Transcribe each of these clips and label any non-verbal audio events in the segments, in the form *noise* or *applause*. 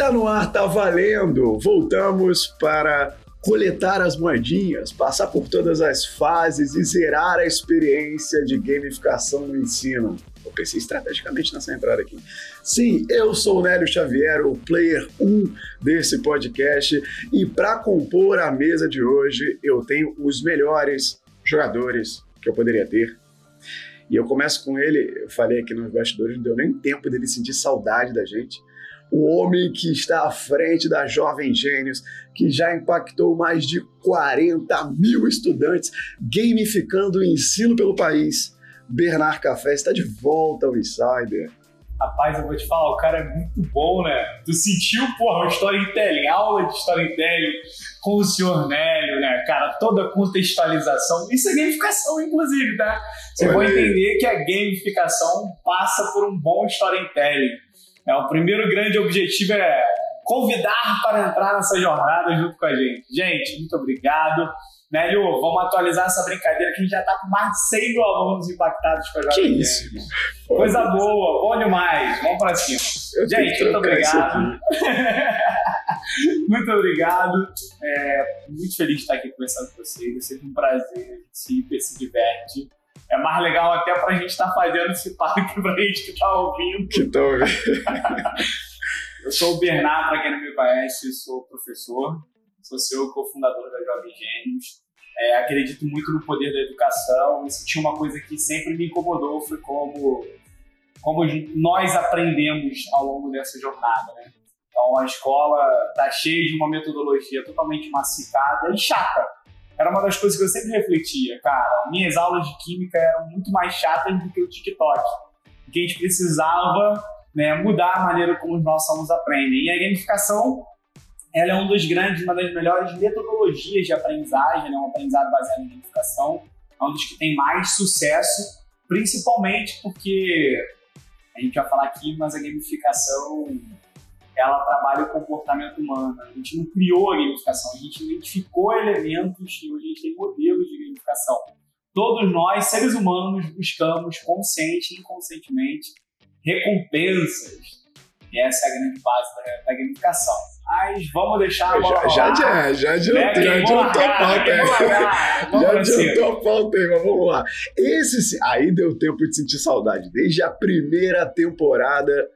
Tá no ar, tá valendo! Voltamos para coletar as moedinhas, passar por todas as fases e zerar a experiência de gamificação no ensino. Eu pensei estrategicamente nessa entrada aqui. Sim, eu sou o Nélio Xavier, o player 1 desse podcast, e para compor a mesa de hoje, eu tenho os melhores jogadores que eu poderia ter. E eu começo com ele, eu falei aqui nos bastidores, não deu nem tempo dele sentir saudade da gente o homem que está à frente da Jovem Gênios, que já impactou mais de 40 mil estudantes, gamificando o ensino pelo país. Bernard Café está de volta ao Insider. Rapaz, eu vou te falar, o cara é muito bom, né? Tu sentiu, porra, uma storytelling, aula de storytelling com o senhor Nélio, né? Cara, toda contextualização. Isso é gamificação, inclusive, tá? Você vai entender que a gamificação passa por um bom storytelling. É, o primeiro grande objetivo é convidar para entrar nessa jornada junto com a gente. Gente, muito obrigado. Nélio, vamos atualizar essa brincadeira que a gente já está com mais de 100 mil alunos impactados com a Jovem Que isso, Coisa boa, bom demais. Vamos para cima. Gente, muito obrigado. *laughs* muito obrigado. É, muito feliz de estar aqui conversando com vocês. É sempre um prazer. A gente se diverte é mais legal até para a gente estar tá fazendo esse parque para a gente que está ouvindo. Que tá ouvindo. *laughs* eu sou o Bernardo, para quem não me conhece, sou professor, sou seu cofundador da Jovem Gênios. É, acredito muito no poder da educação. E se tinha uma coisa que sempre me incomodou foi como, como nós aprendemos ao longo dessa jornada. Né? Então a escola está cheia de uma metodologia totalmente massificada e chata era uma das coisas que eu sempre refletia, cara. Minhas aulas de química eram muito mais chatas do que o TikTok. Porque a gente precisava né, mudar a maneira como os nossos alunos aprendem. E a gamificação ela é um dos grandes, uma das melhores metodologias de aprendizagem, né, um aprendizado baseado em gamificação. É um dos que tem mais sucesso, principalmente porque a gente vai falar aqui, mas a gamificação ela trabalha o comportamento humano. A gente não criou a gamificação, a gente identificou elementos e hoje a gente tem modelos de gamificação. Todos nós, seres humanos, buscamos consciente e inconscientemente recompensas. E essa é a grande base da, da gamificação. Mas vamos deixar a bola Já, já, já, adiantou, já adiantou a pauta. *laughs* Já adiantou a pauta aí, mas vamos lá. Esse, aí deu tempo de sentir saudade. Desde a primeira temporada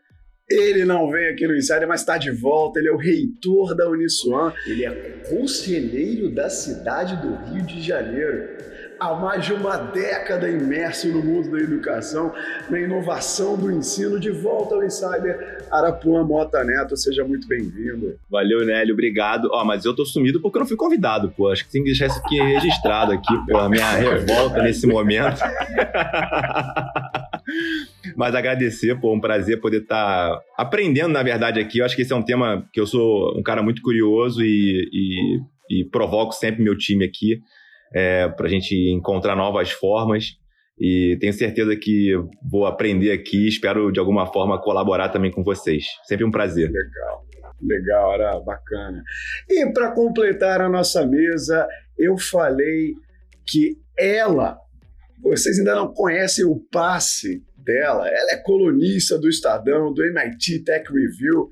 ele não vem aqui no Insider, mas está de volta. Ele é o reitor da Uniswan. Ele é conselheiro da cidade do Rio de Janeiro. Há mais de uma década imerso no mundo da educação, na inovação do ensino. De volta ao Insider, Arapuã Mota Neto. Seja muito bem-vindo. Valeu, Nélio. Obrigado. Ó, mas eu tô sumido porque eu não fui convidado, pô. Acho que tem que deixar isso aqui registrado aqui, pela minha revolta nesse momento. *laughs* Mas agradecer, pô, um prazer poder estar tá aprendendo, na verdade, aqui. Eu acho que esse é um tema que eu sou um cara muito curioso e, e, e provoco sempre meu time aqui é, para a gente encontrar novas formas. E tenho certeza que vou aprender aqui. Espero de alguma forma colaborar também com vocês. Sempre um prazer. Legal. Legal, era bacana. E para completar a nossa mesa, eu falei que ela, vocês ainda não conhecem o passe dela. Ela é colunista do Estadão, do MIT Tech Review.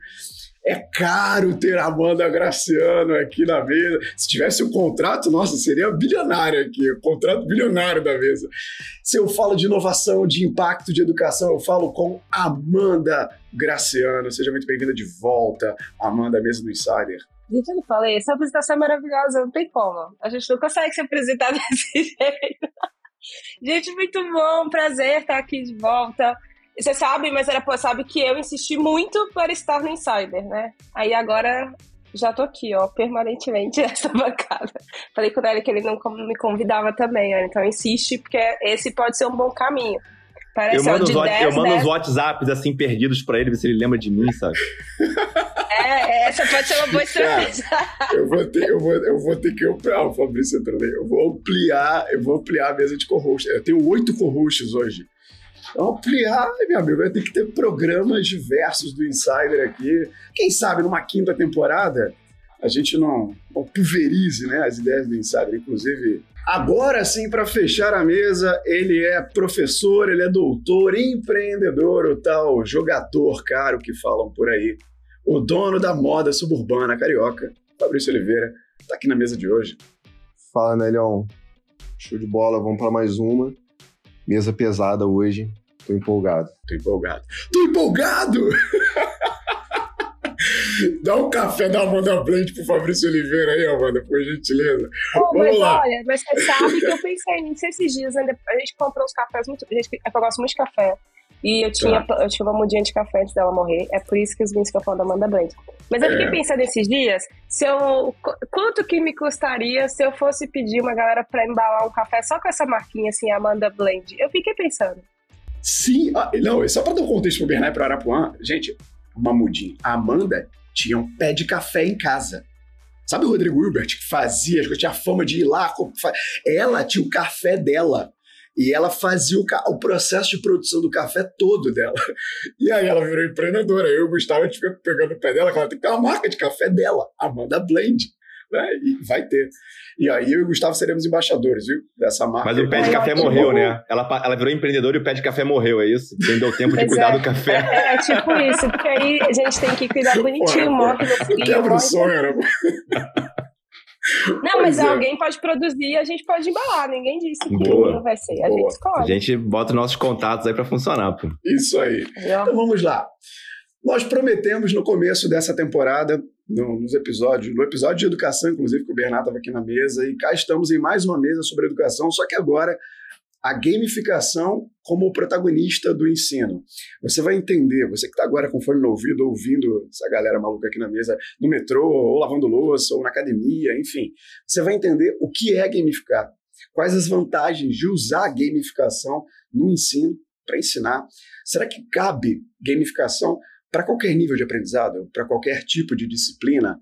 É caro ter a Amanda Graciano aqui na mesa. Se tivesse um contrato, nossa, seria bilionário aqui, o contrato bilionário da mesa. Se eu falo de inovação, de impacto, de educação, eu falo com Amanda Graciano. Seja muito bem-vinda de volta, Amanda, mesa do Insider. Gente, eu não falei, essa apresentação é maravilhosa, não tem como. A gente não consegue se apresentar *laughs* desse jeito. Gente, muito bom, prazer estar aqui de volta. Você sabe, mas era pô, sabe que eu insisti muito para estar no Insider, né? Aí agora já tô aqui, ó, permanentemente *laughs* nessa bancada. Falei com ele que ele não me convidava também, ó, então insiste, porque esse pode ser um bom caminho. Parece, eu mando, ó, 10, eu mando 10... os WhatsApps assim perdidos para ele, ver se ele lembra de mim, sabe? É, essa pode ser uma boa estratégia. *laughs* eu, vou ter, eu, vou, eu vou ter que ampliar, o Fabrício entrou. Eu vou ampliar, eu vou ampliar a mesa de co-host. Eu tenho oito co-hosts hoje. Então, ampliar, meu amigo, vai ter que ter programas diversos do Insider aqui. Quem sabe numa quinta temporada a gente não, não pulverize né, as ideias do Insider. Inclusive, Agora sim, para fechar a mesa, ele é professor, ele é doutor, empreendedor, o tal jogador caro que falam por aí. o dono da moda suburbana carioca, Fabrício Oliveira, está aqui na mesa de hoje. Fala, Nelhão. Show de bola, vamos para mais uma. Mesa pesada hoje. Tô empolgado. Tô empolgado. Tô empolgado! *laughs* Dá um café da Amanda Blend pro Fabrício Oliveira aí, Amanda, por gentileza. Oh, mas lá. olha, mas você sabe que eu pensei nisso esses dias, né? A gente comprou uns cafés muito. A gente, eu gosto muito de café. E eu tinha, tá. eu tinha uma mudinha de café antes dela morrer. É por isso que os vinhos que eu falo da Amanda Blend. Mas eu fiquei é. pensando esses dias, se eu. Quanto que me custaria se eu fosse pedir uma galera pra embalar um café só com essa marquinha assim, Amanda Blend? Eu fiquei pensando. Sim, ah, não, só pra dar um contexto pro Bernard e pro Arapuã, gente, uma mudinha. A Amanda tinha um pé de café em casa. Sabe o Rodrigo Hilbert que fazia, que tinha fama de ir lá? Ela tinha o café dela. E ela fazia o, o, processo de produção do café todo dela. E aí ela virou empreendedora. Eu e o Gustavo, a gente pegando o pé dela, ela tem que ter uma marca de café dela, Amanda Blend. Né? E vai ter. E aí eu e o Gustavo seremos embaixadores, viu? Dessa marca. Mas o pé de café morreu, né? Ela, ela virou empreendedora e o pé de café morreu, é isso? Quem deu tempo de cuidar é. do café. É, é, tipo isso, porque aí a gente tem que cuidar bonitinho, morre no frio. Quebra o sonho, né? Não, mas é. alguém pode produzir e a gente pode embalar. Ninguém disse que Boa. vai ser. A Boa. gente escolhe. A gente bota nossos contatos aí para funcionar, pô. Isso aí. Então vamos lá. Nós prometemos no começo dessa temporada, no, nos episódios, no episódio de educação, inclusive, que o Bernardo estava aqui na mesa, e cá estamos em mais uma mesa sobre educação, só que agora a gamificação como protagonista do ensino. Você vai entender, você que está agora com fone no ouvido, ouvindo essa galera maluca aqui na mesa, no metrô, ou lavando louça, ou na academia, enfim, você vai entender o que é gamificar, quais as vantagens de usar a gamificação no ensino para ensinar. Será que cabe gamificação para qualquer nível de aprendizado, para qualquer tipo de disciplina?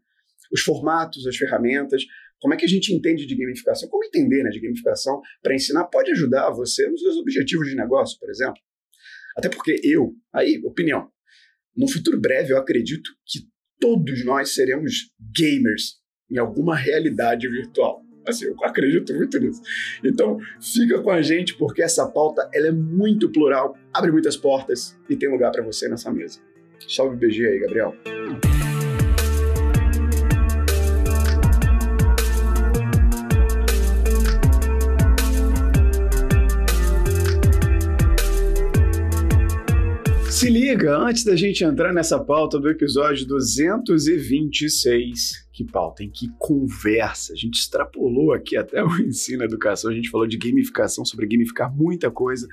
Os formatos, as ferramentas, como é que a gente entende de gamificação? Como entender né, de gamificação para ensinar pode ajudar você nos seus objetivos de negócio, por exemplo? Até porque eu, aí, opinião, no futuro breve eu acredito que todos nós seremos gamers em alguma realidade virtual. Assim, eu acredito muito nisso. Então, fica com a gente porque essa pauta ela é muito plural, abre muitas portas e tem lugar para você nessa mesa. Salve BG aí, Gabriel. Se liga, antes da gente entrar nessa pauta do episódio 226, que pauta, em que conversa, a gente extrapolou aqui até o *laughs* ensino educação, a gente falou de gamificação, sobre gamificar muita coisa.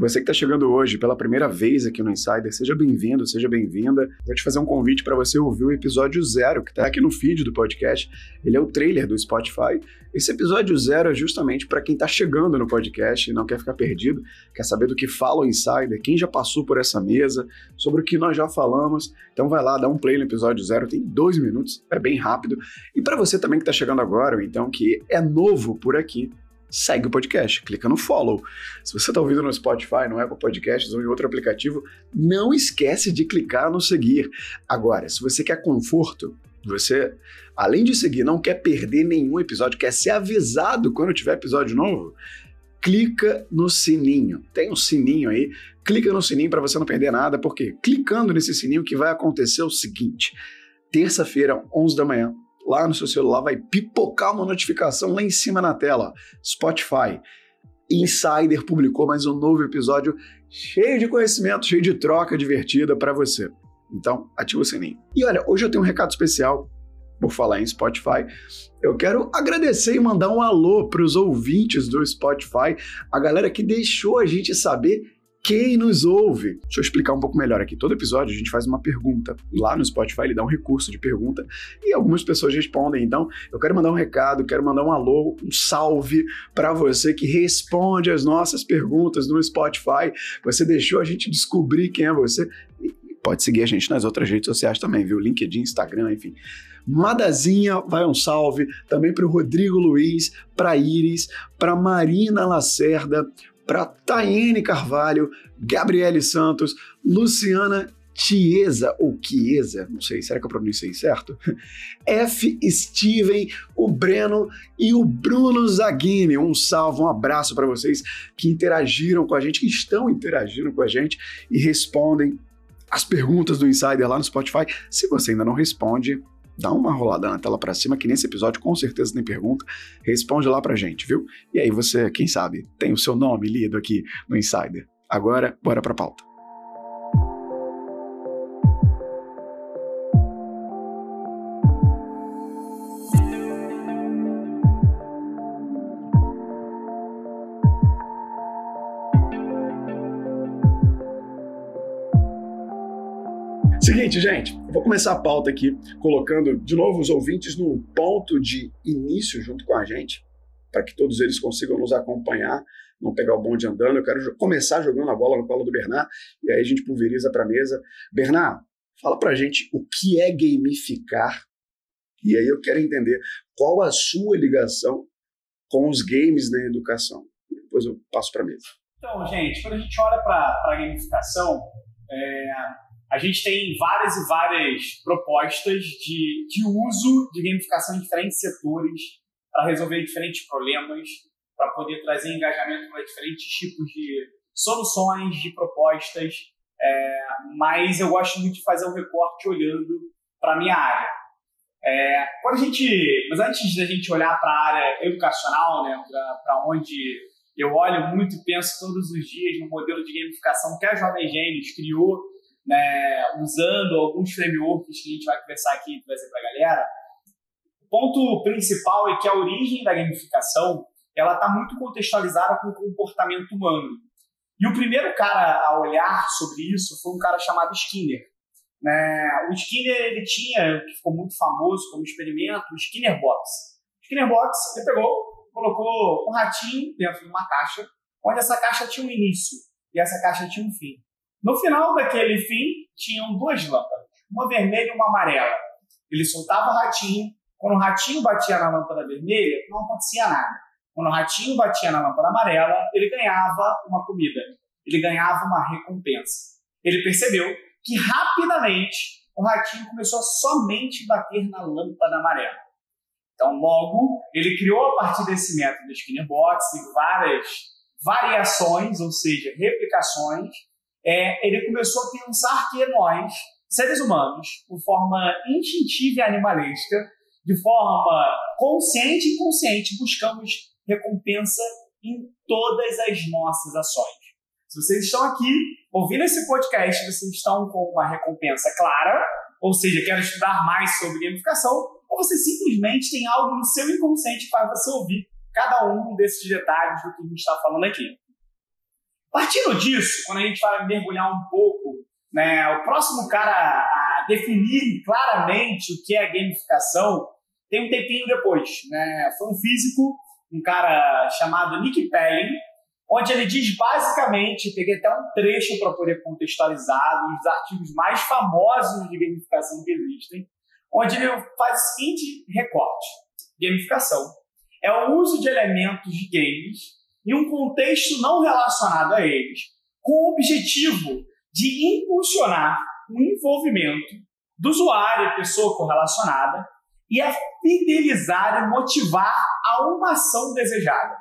Você que está chegando hoje pela primeira vez aqui no Insider, seja bem-vindo, seja bem-vinda. Vou te fazer um convite para você ouvir o episódio zero, que está aqui no feed do podcast. Ele é o trailer do Spotify. Esse episódio zero é justamente para quem está chegando no podcast e não quer ficar perdido, quer saber do que fala o Insider, quem já passou por essa mesa, sobre o que nós já falamos. Então vai lá, dá um play no episódio zero, tem dois minutos, é bem rápido. E para você também que está chegando agora, então que é novo por aqui, segue o podcast, clica no follow. Se você está ouvindo no Spotify, no Apple Podcasts ou em outro aplicativo, não esquece de clicar no seguir. Agora, se você quer conforto, você, além de seguir, não quer perder nenhum episódio, quer ser avisado quando tiver episódio novo, clica no sininho. Tem um sininho aí, clica no sininho para você não perder nada, porque clicando nesse sininho que vai acontecer o seguinte: terça-feira, 11 da manhã, lá no seu celular, vai pipocar uma notificação lá em cima na tela. Spotify. Insider publicou mais um novo episódio cheio de conhecimento, cheio de troca divertida para você. Então, ativa o sininho. E olha, hoje eu tenho um recado especial por falar em Spotify. Eu quero agradecer e mandar um alô para os ouvintes do Spotify, a galera que deixou a gente saber quem nos ouve. Deixa eu explicar um pouco melhor aqui. Todo episódio a gente faz uma pergunta. Lá no Spotify ele dá um recurso de pergunta e algumas pessoas respondem. Então, eu quero mandar um recado, quero mandar um alô, um salve para você que responde as nossas perguntas no Spotify. Você deixou a gente descobrir quem é você. E pode seguir a gente nas outras redes sociais também, viu? LinkedIn, Instagram, enfim. Madazinha, vai um salve também para o Rodrigo Luiz, para Iris, para Marina Lacerda, para Taiane Carvalho, Gabriele Santos, Luciana Chiesa, ou Chiesa, não sei, será que eu pronunciei certo? *laughs* F. Steven, o Breno e o Bruno Zaghini. Um salve, um abraço para vocês que interagiram com a gente, que estão interagindo com a gente e respondem as perguntas do Insider lá no Spotify. Se você ainda não responde, dá uma rolada na tela para cima, que nesse episódio com certeza tem pergunta. Responde lá pra gente, viu? E aí você, quem sabe, tem o seu nome lido aqui no Insider. Agora, bora pra pauta. Seguinte, gente, eu vou começar a pauta aqui colocando de novo os ouvintes no ponto de início junto com a gente, para que todos eles consigam nos acompanhar, não pegar o bonde andando. Eu quero começar jogando a bola no colo do Bernard e aí a gente pulveriza para a mesa. Bernard, fala para a gente o que é gamificar e aí eu quero entender qual a sua ligação com os games na educação. Depois eu passo para a mesa. Então, gente, quando a gente olha para a gamificação, é, a gente tem várias e várias propostas de, de uso de gamificação em diferentes setores para resolver diferentes problemas, para poder trazer engajamento para diferentes tipos de soluções, de propostas. É, mas eu gosto muito de fazer um recorte olhando para a minha área. É, quando a gente, mas antes da gente olhar para a área educacional, né, para onde eu olho muito e penso todos os dias no modelo de gamificação que a Jovem Gênios criou né, usando alguns frameworks que a gente vai conversar aqui e trazer para a galera, o ponto principal é que a origem da gamificação ela está muito contextualizada com o comportamento humano. E o primeiro cara a olhar sobre isso foi um cara chamado Skinner. Né? O Skinner ele tinha, que ficou muito famoso como experimento, o Skinner Box. O Skinner Box ele pegou, colocou um ratinho dentro de uma caixa, onde essa caixa tinha um início e essa caixa tinha um fim. No final daquele fim, tinham duas lâmpadas, uma vermelha e uma amarela. Ele soltava o ratinho, quando o ratinho batia na lâmpada vermelha, não acontecia nada. Quando o ratinho batia na lâmpada amarela, ele ganhava uma comida, ele ganhava uma recompensa. Ele percebeu que rapidamente o ratinho começou a somente bater na lâmpada amarela. Então, logo, ele criou a partir desse método Skinner Box várias variações, ou seja, replicações, é, ele começou a pensar que nós, seres humanos, de forma instintiva e animalesca, de forma consciente e inconsciente, buscamos recompensa em todas as nossas ações. Se vocês estão aqui ouvindo esse podcast, vocês estão com uma recompensa clara, ou seja, querem estudar mais sobre gamificação, ou você simplesmente tem algo no seu inconsciente faz você ouvir cada um desses detalhes do que a gente está falando aqui. Partindo disso, quando a gente vai mergulhar um pouco, né, o próximo cara a definir claramente o que é gamificação tem um tempinho depois. Né? Foi um físico, um cara chamado Nick Pelling, onde ele diz basicamente, peguei até um trecho para poder contextualizar, um dos artigos mais famosos de gamificação que existem, onde ele faz o seguinte recorte: gamificação é o uso de elementos de games em um contexto não relacionado a eles, com o objetivo de impulsionar o envolvimento do usuário, pessoa correlacionada, e a fidelizar e motivar a uma ação desejada.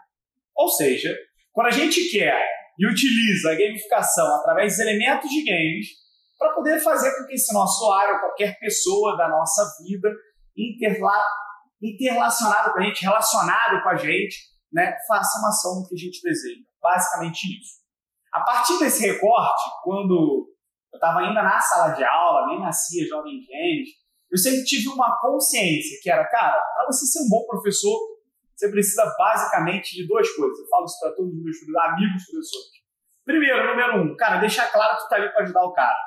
Ou seja, quando a gente quer e utiliza a gamificação através dos elementos de games para poder fazer com que esse nosso usuário, qualquer pessoa da nossa vida, interla com a gente, relacionado com a gente, né, faça uma ação que a gente deseja. Basicamente isso. A partir desse recorte, quando eu estava ainda na sala de aula, nem nascia jovem gênios, eu sempre tive uma consciência que era, cara, para você ser um bom professor, você precisa basicamente de duas coisas. Eu falo isso para todos os meus amigos professores. Primeiro, número um, cara, deixar claro que tu tá ali para ajudar o cara.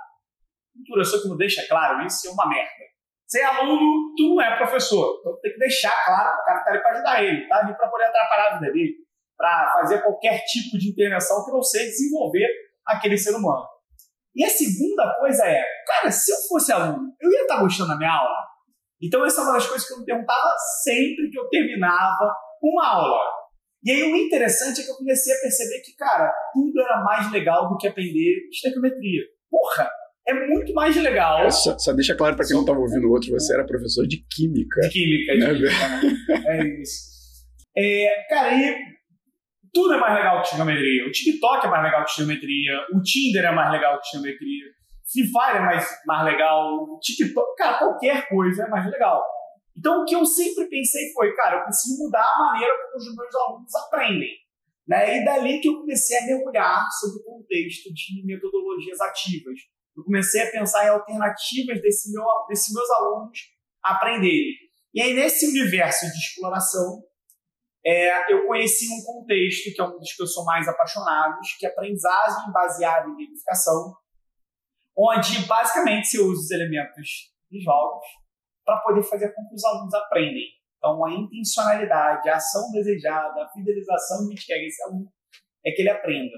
Um professor que não deixa claro isso é uma merda. Sem aluno, tu não é professor. Então tem que deixar claro que o cara está ali para ajudar ele, tá ali para poder atrapalhar a vida dele, para fazer qualquer tipo de intervenção que não seja desenvolver aquele ser humano. E a segunda coisa é, cara, se eu fosse aluno, eu ia estar tá gostando da minha aula? Então essa é uma das coisas que eu me perguntava sempre que eu terminava uma aula. E aí o interessante é que eu comecei a perceber que, cara, tudo era mais legal do que aprender estequiometria. Porra, é muito mais legal. É, só, só, deixa claro para quem não estava ouvindo o outro, você era professor de química. De química, de é, química, né? é isso. É, cara, e tudo é mais legal que geometria. O TikTok é mais legal que geometria. O Tinder é mais legal que geometria. Free Fire é mais, mais legal, TikTok, cara, qualquer coisa é mais legal. Então, o que eu sempre pensei foi, cara, eu preciso mudar a maneira como os meus alunos aprendem. Né? E dali que eu comecei a mergulhar sobre o contexto de metodologias ativas. Eu comecei a pensar em alternativas desse meu, desses meus alunos aprenderem. E aí, nesse universo de exploração, é, eu conheci um contexto que é um dos que eu sou mais apaixonado, que é aprendizagem baseada em gamificação, onde basicamente se usa os elementos de jogos para poder fazer com que os alunos aprendem. Então, a intencionalidade, a ação desejada, a fidelização que a gente quer que esse aluno é que ele aprenda.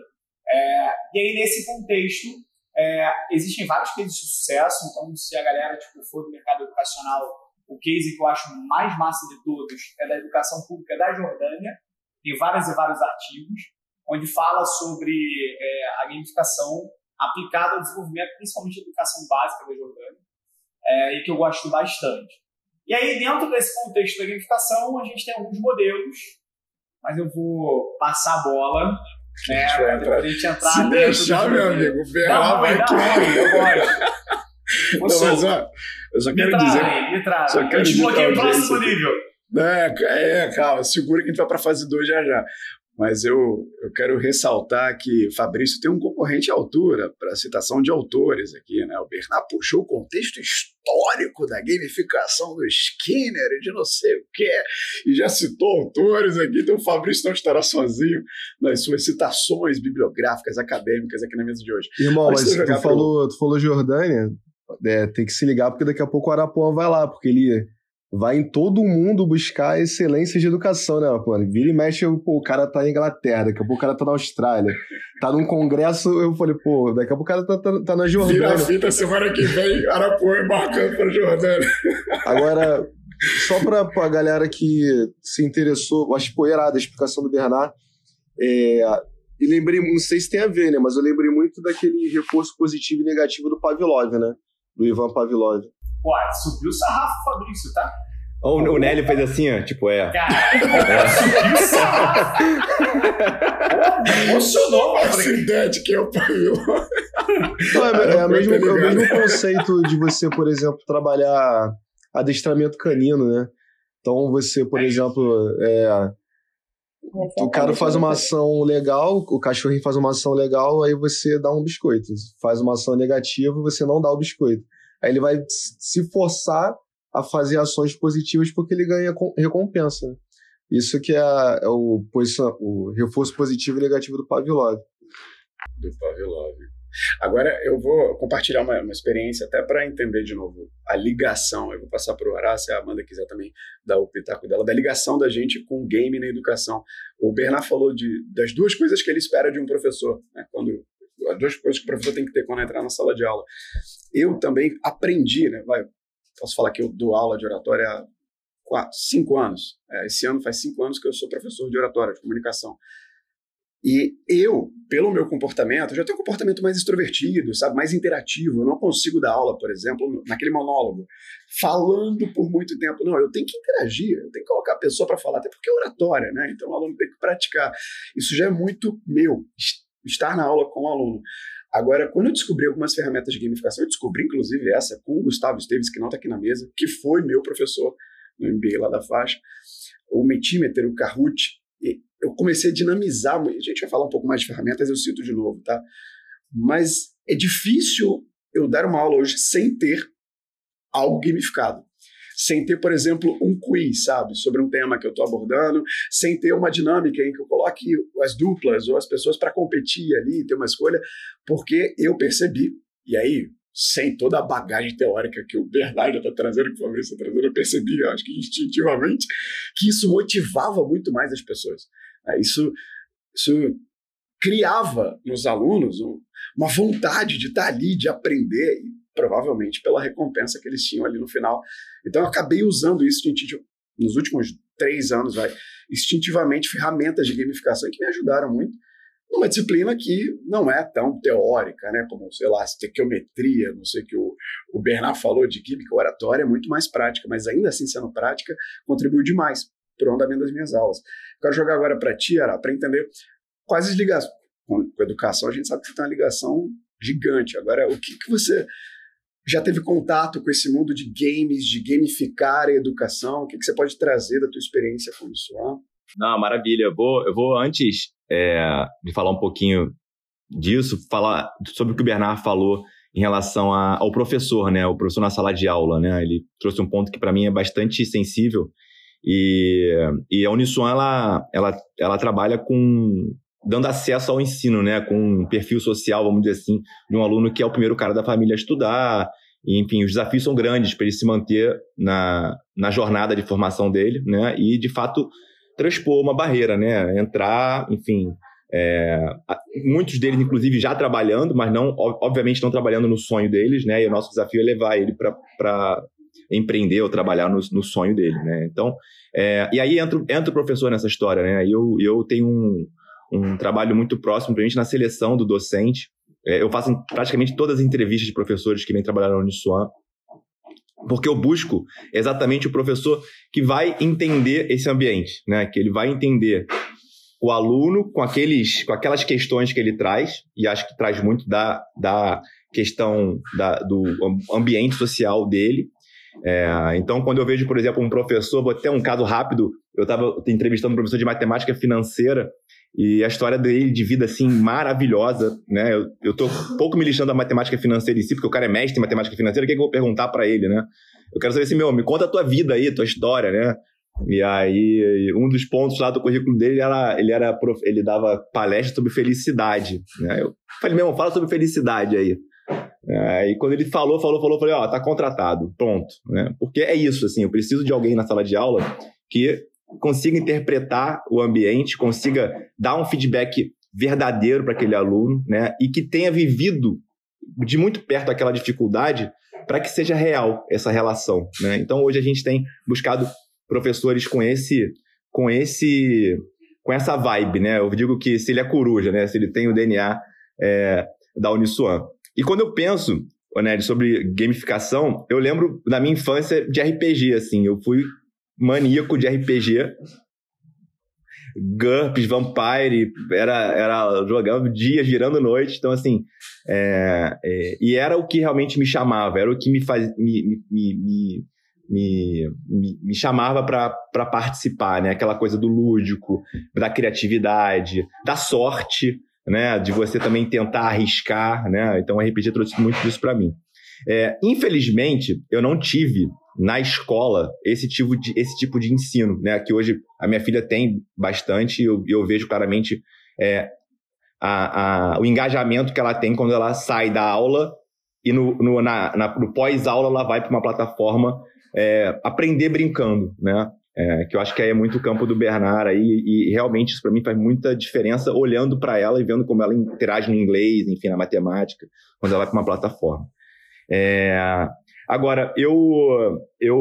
É, e aí, nesse contexto, é, existem vários cases de sucesso. Então, se a galera tipo, for do mercado educacional, o case que eu acho mais massa de todos é da educação pública da Jordânia. Tem vários e vários artigos onde fala sobre é, a gamificação aplicada ao desenvolvimento, principalmente da educação básica da Jordânia, é, e que eu gosto bastante. E aí, dentro desse contexto da gamificação, a gente tem alguns modelos, mas eu vou passar a bola para a gente entrar Se deixar, meu amigo, o Ferrar vai aqui. Eu gosto. Não, mas, ó, eu só quero me dizer. Me trai. Só quero desbloqueei o próximo nível. É, é, calma, segura que a gente vai para a fase 2 já já. Mas eu, eu quero ressaltar que Fabrício tem um concorrente à altura para citação de autores aqui, né? O Bernard puxou o contexto histórico da gamificação do Skinner e de não sei o que, e já citou autores aqui, então o Fabrício não estará sozinho nas suas citações bibliográficas, acadêmicas aqui na mesa de hoje. Irmão, mas tu falou, tu falou Jordânia, é, tem que se ligar porque daqui a pouco o Arapuã vai lá, porque ele vai em todo mundo buscar excelência de educação, né, mano? Vira e mexe, pô, o cara tá na Inglaterra, daqui a pouco o cara tá na Austrália. Tá num congresso, eu falei, pô, daqui a pouco o cara tá, tá, tá na Jordânia. Vira a fita semana que vem, Arapuã embarcando pra Jordânia. Agora, só pra, pra galera que se interessou, acho que irado a explicação do Bernard, é, e lembrei, não sei se tem a ver, né, mas eu lembrei muito daquele reforço positivo e negativo do Pavlov, né? Do Ivan Pavlov. Pô, subiu o sarrafo, Fabrício, tá? O, o Nelly fez assim, ó, tipo, é. Cara, o sarrafo. *laughs* Emocionou, Essa ideia de que é o pavilhão. É, é, mesmo, é o mesmo conceito de você, por exemplo, trabalhar adestramento canino, né? Então você, por é. exemplo, é, o cara faz uma ação legal, o cachorrinho faz uma ação legal, aí você dá um biscoito. Faz uma ação negativa, você não dá o biscoito. Aí ele vai se forçar a fazer ações positivas porque ele ganha recompensa. Isso que é, é o, o reforço positivo e negativo do Pavlov. Do Pavlov. Agora eu vou compartilhar uma, uma experiência até para entender de novo a ligação. Eu vou passar para o Horácio, se a Amanda quiser também dar o pitaco dela, da ligação da gente com o game na educação. O Bernard falou de, das duas coisas que ele espera de um professor, né, quando as duas coisas que o professor tem que ter quando entrar na sala de aula. Eu também aprendi, né? Vai, posso falar que eu dou aula de oratória há quatro, cinco anos. É, esse ano faz cinco anos que eu sou professor de oratória, de comunicação. E eu, pelo meu comportamento, já tenho um comportamento mais extrovertido, sabe, mais interativo. Eu não consigo dar aula, por exemplo, naquele monólogo, falando por muito tempo. Não, eu tenho que interagir, eu tenho que colocar a pessoa para falar, até porque é oratória, né? Então o aluno tem que praticar. Isso já é muito meu, estar na aula com o aluno. Agora, quando eu descobri algumas ferramentas de gamificação, eu descobri inclusive essa com o Gustavo Esteves, que não está aqui na mesa, que foi meu professor no MBA lá da faixa, o Metimeter, o Kahoot, eu comecei a dinamizar, a gente vai falar um pouco mais de ferramentas, eu cito de novo, tá? Mas é difícil eu dar uma aula hoje sem ter algo gamificado sem ter, por exemplo, um quiz, sabe, sobre um tema que eu estou abordando, sem ter uma dinâmica em que eu coloque as duplas ou as pessoas para competir ali, ter uma escolha, porque eu percebi, e aí, sem toda a bagagem teórica que o Bernardo está trazendo, que o Fabrício está trazendo, eu percebi, eu acho que instintivamente, que isso motivava muito mais as pessoas. É, isso, isso criava nos alunos uma vontade de estar ali, de aprender, provavelmente pela recompensa que eles tinham ali no final. Então eu acabei usando isso nos últimos três anos, vai, instintivamente, ferramentas de gamificação que me ajudaram muito numa disciplina que não é tão teórica, né, como, sei lá, estequiometria, não sei o que o, o Bernard falou de química oratória, é muito mais prática, mas ainda assim, sendo prática, contribuiu demais para o andamento das minhas aulas. Quero jogar agora para ti, para entender quais as ligações. Com, com educação, a gente sabe que tem uma ligação gigante. Agora, o que, que você já teve contato com esse mundo de games, de gamificar a educação? O que, que você pode trazer da tua experiência com isso? Não, maravilha. Eu vou, eu vou antes é, de falar um pouquinho disso, falar sobre o que o Bernard falou em relação a, ao professor, né? O professor na sala de aula, né? Ele trouxe um ponto que para mim é bastante sensível e, e a Uniswan ela, ela, ela trabalha com dando acesso ao ensino, né? Com um perfil social, vamos dizer assim, de um aluno que é o primeiro cara da família a estudar. E, enfim, os desafios são grandes para ele se manter na, na jornada de formação dele, né? E de fato transpor uma barreira, né? Entrar, enfim, é, muitos deles, inclusive, já trabalhando, mas não, obviamente, não trabalhando no sonho deles, né? E o nosso desafio é levar ele para empreender ou trabalhar no, no, sonho dele, né? Então, é, e aí entra, entra o professor nessa história, né? Eu, eu tenho um, um trabalho muito próximo, principalmente na seleção do docente. É, eu faço praticamente todas as entrevistas de professores que vêm trabalhar na Uniswan, porque eu busco exatamente o professor que vai entender esse ambiente, né? Que ele vai entender o aluno com, aqueles, com aquelas questões que ele traz, e acho que traz muito da, da questão da, do ambiente social dele. É, então, quando eu vejo, por exemplo, um professor, vou ter um caso rápido, eu estava entrevistando um professor de matemática financeira, e a história dele de vida, assim, maravilhosa, né? Eu, eu tô pouco me lixando da matemática financeira em si, porque o cara é mestre em matemática financeira, o que, é que eu vou perguntar para ele, né? Eu quero saber assim, meu, me conta a tua vida aí, tua história, né? E aí, um dos pontos lá do currículo dele era ele era ele dava palestra sobre felicidade. Né? Eu falei, meu, fala sobre felicidade aí. É, e quando ele falou, falou, falou, falei, ó, tá contratado, pronto. Né? Porque é isso, assim, eu preciso de alguém na sala de aula que consiga interpretar o ambiente, consiga dar um feedback verdadeiro para aquele aluno, né? E que tenha vivido de muito perto aquela dificuldade para que seja real essa relação, né? Então hoje a gente tem buscado professores com esse com esse com essa vibe, né? Eu digo que se ele é coruja, né? Se ele tem o DNA é, da Uniswan. E quando eu penso, né, sobre gamificação, eu lembro da minha infância de RPG, assim. Eu fui maníaco de RPG. GURPS, Vampire, era, era jogando dias, virando noite. Então, assim, é, é, e era o que realmente me chamava, era o que me, faz, me, me, me, me, me, me chamava para participar, né? Aquela coisa do lúdico, da criatividade, da sorte, né? De você também tentar arriscar, né? Então, o RPG trouxe muito disso para mim. É, infelizmente, eu não tive na escola esse tipo de, esse tipo de ensino, né? Que hoje a minha filha tem bastante e eu, eu vejo claramente é, a, a, o engajamento que ela tem quando ela sai da aula e no, no, na, na, no pós-aula ela vai para uma plataforma é, aprender brincando, né? É, que eu acho que aí é muito o campo do Bernard aí, e realmente isso para mim faz muita diferença olhando para ela e vendo como ela interage no inglês, enfim, na matemática, quando ela vai para uma plataforma. É, agora, eu, eu,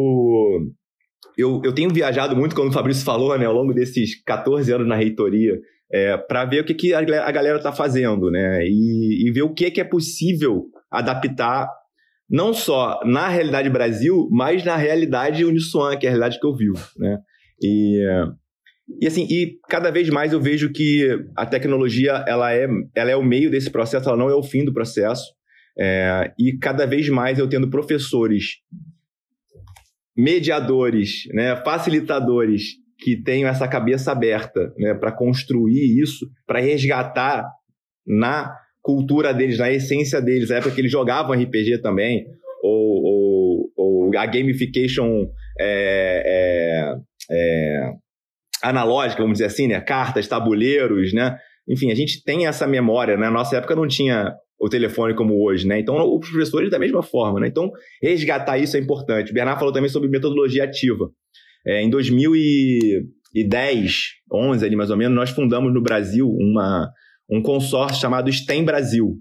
eu, eu tenho viajado muito, como o Fabrício falou, né, ao longo desses 14 anos na reitoria, é, para ver o que, que a, galera está fazendo, né, e, e ver o que, que é possível adaptar não só na realidade Brasil, mas na realidade Uniswan, que é a realidade que eu vivo, né? E, e assim, e cada vez mais eu vejo que a tecnologia ela é, ela é o meio desse processo, ela não é o fim do processo. É, e cada vez mais eu tendo professores, mediadores, né, facilitadores que tenham essa cabeça aberta né, para construir isso, para resgatar na cultura deles, na essência deles, a época que eles jogavam RPG também, ou, ou, ou a gamification é, é, é, analógica, vamos dizer assim, né? Cartas, tabuleiros, né? Enfim, a gente tem essa memória, né? Na nossa época não tinha o telefone como hoje, né? Então, os professores da mesma forma, né? Então, resgatar isso é importante. O Bernard falou também sobre metodologia ativa. É, em 2010, 11 ali mais ou menos, nós fundamos no Brasil uma, um consórcio chamado STEM Brasil.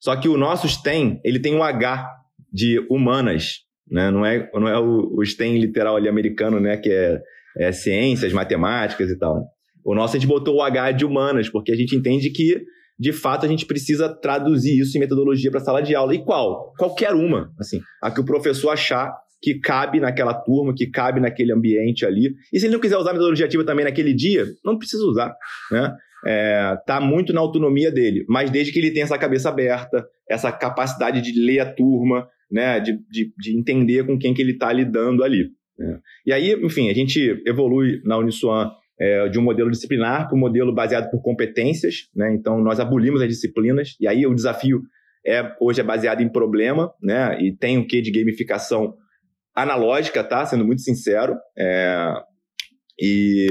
Só que o nosso STEM, ele tem um H de humanas, né? Não é, não é o, o STEM literal ali americano, né? Que é, é ciências, matemáticas e tal. O nosso a gente botou o H de humanas, porque a gente entende que, de fato, a gente precisa traduzir isso em metodologia para sala de aula. E qual? Qualquer uma, assim, a que o professor achar que cabe naquela turma, que cabe naquele ambiente ali. E se ele não quiser usar a metodologia ativa também naquele dia, não precisa usar, né? É, tá muito na autonomia dele, mas desde que ele tenha essa cabeça aberta, essa capacidade de ler a turma, né, de, de, de entender com quem que ele está lidando ali. Né? E aí, enfim, a gente evolui na Uniswan é, de um modelo disciplinar para um modelo baseado por competências, né? Então nós abolimos as disciplinas e aí o desafio é hoje é baseado em problema, né? E tem o que de gamificação analógica, tá? Sendo muito sincero, é, e,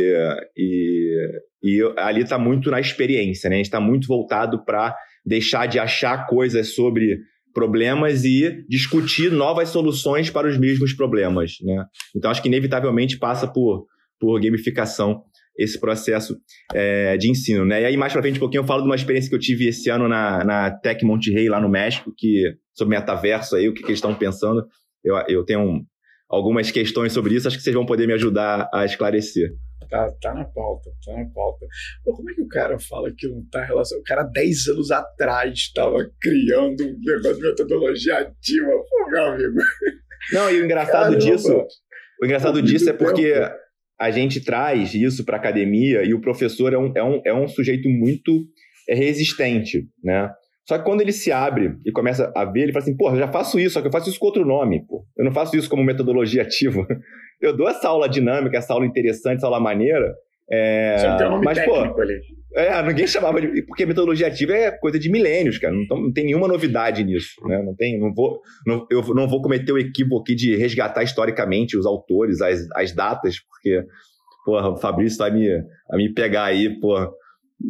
e, e ali está muito na experiência, né? A gente está muito voltado para deixar de achar coisas sobre problemas e discutir novas soluções para os mesmos problemas, né? Então acho que inevitavelmente passa por, por gamificação esse processo é, de ensino, né? E aí mais para frente um pouquinho eu falo de uma experiência que eu tive esse ano na, na Tec Monterrey lá no México, que sobre metaverso aí, o que, que eles estão pensando. Eu, eu tenho um, algumas questões sobre isso, acho que vocês vão poder me ajudar a esclarecer. Tá, tá na pauta, tá na pauta. Pô, como é que o cara fala que não tá relacionado? O cara, 10 anos atrás, estava criando um negócio de metodologia ativa. Pô, meu amigo. Não, e o engraçado Caramba. disso. O engraçado disso é porque tempo. A gente traz isso para academia e o professor é um, é um, é um sujeito muito resistente, né? Só que quando ele se abre e começa a ver, ele fala assim, pô, eu já faço isso, só que eu faço isso com outro nome, pô. Eu não faço isso como metodologia ativa. *laughs* Eu dou essa aula dinâmica, essa aula interessante, essa aula maneira. É... Só tem um nome mas, técnico pô, ali. É, ninguém chamava de. Porque metodologia ativa é coisa de milênios, cara. Não, não tem nenhuma novidade nisso. Né? Não tem. Não vou, não, eu não vou cometer o equívoco aqui de resgatar historicamente os autores, as, as datas, porque, porra, o Fabrício vai me, vai me pegar aí, porra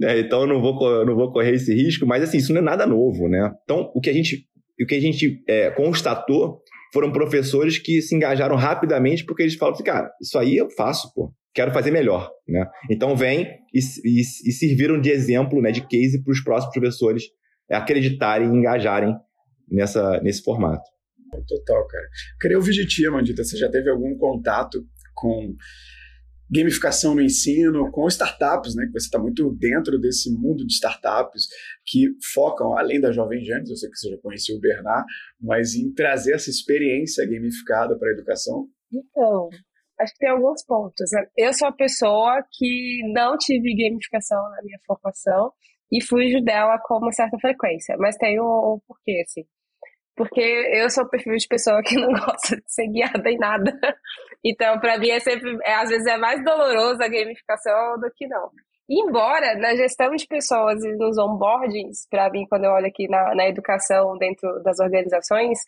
é, então eu não vou, não vou correr esse risco, mas assim, isso não é nada novo, né? Então, o que a gente, o que a gente é, constatou foram professores que se engajaram rapidamente porque eles falam assim, cara, isso aí eu faço, pô, quero fazer melhor, né? Então vem e, e, e serviram de exemplo, né, de case para os próximos professores acreditarem e engajarem nessa, nesse formato. Total, cara. Queria ouvir de ti, Mandita, você já teve algum contato com gamificação no ensino, com startups, né, que você está muito dentro desse mundo de startups que focam, além da Jovem Gênesis, eu sei que você já conhecia o Bernard, mas em trazer essa experiência gamificada para a educação? Então, acho que tem alguns pontos. Né? Eu sou a pessoa que não tive gamificação na minha formação e fujo dela com uma certa frequência, mas tem um porquê, assim. Porque eu sou o perfil de pessoa que *laughs* não gosta de ser guiada em nada. Então, para mim, é sempre, é, às vezes é mais doloroso a gamificação do que não. Embora na gestão de pessoas e nos onboardings, para mim, quando eu olho aqui na, na educação dentro das organizações,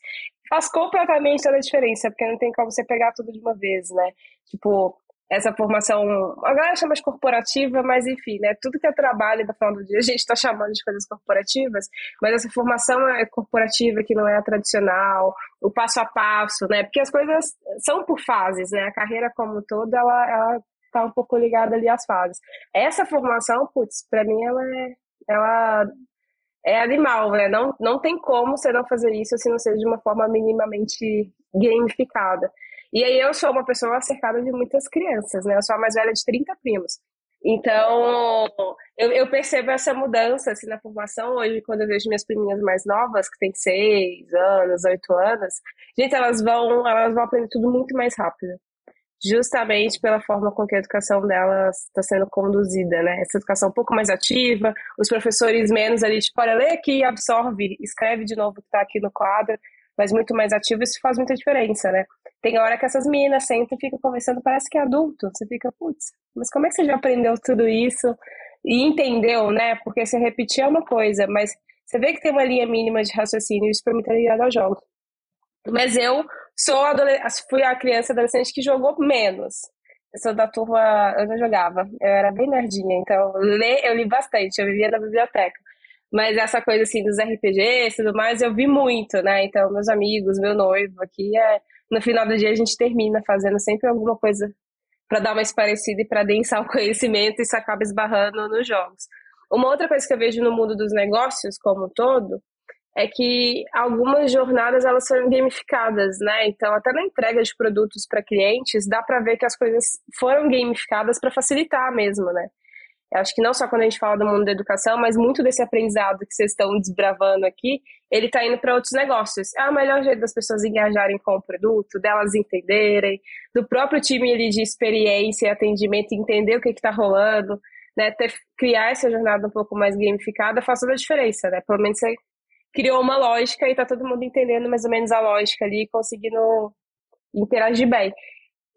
faz completamente toda a diferença, porque não tem como você pegar tudo de uma vez, né? Tipo, essa formação, a galera chama de corporativa, mas enfim, né? Tudo que é trabalho no final do dia a gente está chamando de coisas corporativas, mas essa formação é corporativa que não é a tradicional, o passo a passo, né? Porque as coisas são por fases, né? A carreira como toda, ela, ela tá um pouco ligada ali às fases. Essa formação, putz, para mim ela é, ela é animal, né? Não, não tem como você não fazer isso se não seja de uma forma minimamente gamificada. E aí eu sou uma pessoa cercada de muitas crianças, né? Eu sou a mais velha de 30 primos. Então, eu, eu, percebo essa mudança assim, na formação hoje, quando eu vejo minhas priminhas mais novas, que têm 6 anos, 8 anos. Gente, elas vão, elas vão aprender tudo muito mais rápido. Justamente pela forma com que a educação delas está sendo conduzida, né? Essa educação um pouco mais ativa, os professores menos ali, tipo, olha, lê aqui, absorve, escreve de novo o que está aqui no quadro, mas muito mais ativo, isso faz muita diferença, né? Tem hora que essas meninas sentam e ficam conversando, parece que é adulto. Você fica, putz, mas como é que você já aprendeu tudo isso? E entendeu, né? Porque você repetir é uma coisa, mas você vê que tem uma linha mínima de raciocínio, isso para mim tá ligado ao jogo. Mas eu sou fui a criança adolescente que jogou menos. Eu sou da turma, eu não jogava, eu era bem nerdinha, então ler, eu li bastante, eu vivia na biblioteca. Mas essa coisa assim dos RPGs e tudo mais, eu vi muito, né? Então, meus amigos, meu noivo aqui, é... no final do dia a gente termina fazendo sempre alguma coisa para dar mais parecida e para densar o *laughs* conhecimento, e isso acaba esbarrando nos jogos. Uma outra coisa que eu vejo no mundo dos negócios como um todo é que algumas jornadas elas são gamificadas, né? Então, até na entrega de produtos para clientes, dá para ver que as coisas foram gamificadas para facilitar mesmo, né? Eu acho que não só quando a gente fala do mundo da educação, mas muito desse aprendizado que vocês estão desbravando aqui, ele está indo para outros negócios. É o melhor jeito das pessoas engajarem com o produto, delas entenderem, do próprio time ali de experiência e atendimento entender o que está rolando, né? Ter, criar essa jornada um pouco mais gamificada faz toda a diferença, né? Pelo menos você criou uma lógica e está todo mundo entendendo mais ou menos a lógica ali, conseguindo interagir bem.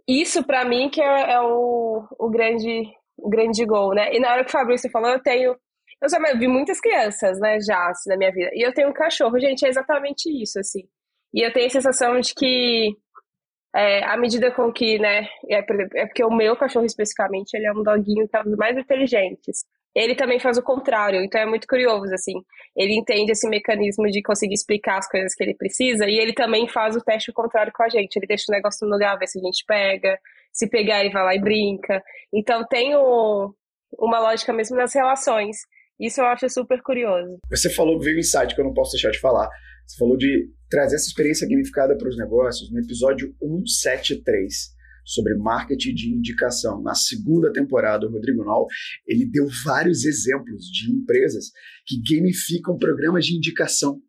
Isso, para mim, que é, é o, o grande o grande gol, né? E na hora que o Fabrício falou, eu tenho. Eu já vi muitas crianças, né, já, assim, na minha vida. E eu tenho um cachorro, gente, é exatamente isso, assim. E eu tenho a sensação de que, é, à medida com que, né, é, é porque o meu cachorro especificamente, ele é um doguinho que é um dos mais inteligentes. Ele também faz o contrário, então é muito curioso, assim. Ele entende esse mecanismo de conseguir explicar as coisas que ele precisa e ele também faz o teste contrário com a gente. Ele deixa o negócio no lugar, vê se a gente pega, se pegar, ele vai lá e brinca. Então tem o, uma lógica mesmo nas relações. Isso eu acho super curioso. Você falou, veio um insight que eu não posso deixar de falar. Você falou de trazer essa experiência gamificada para os negócios no episódio 173 sobre marketing de indicação. Na segunda temporada, o Rodrigo Nol, ele deu vários exemplos de empresas que gamificam programas de indicação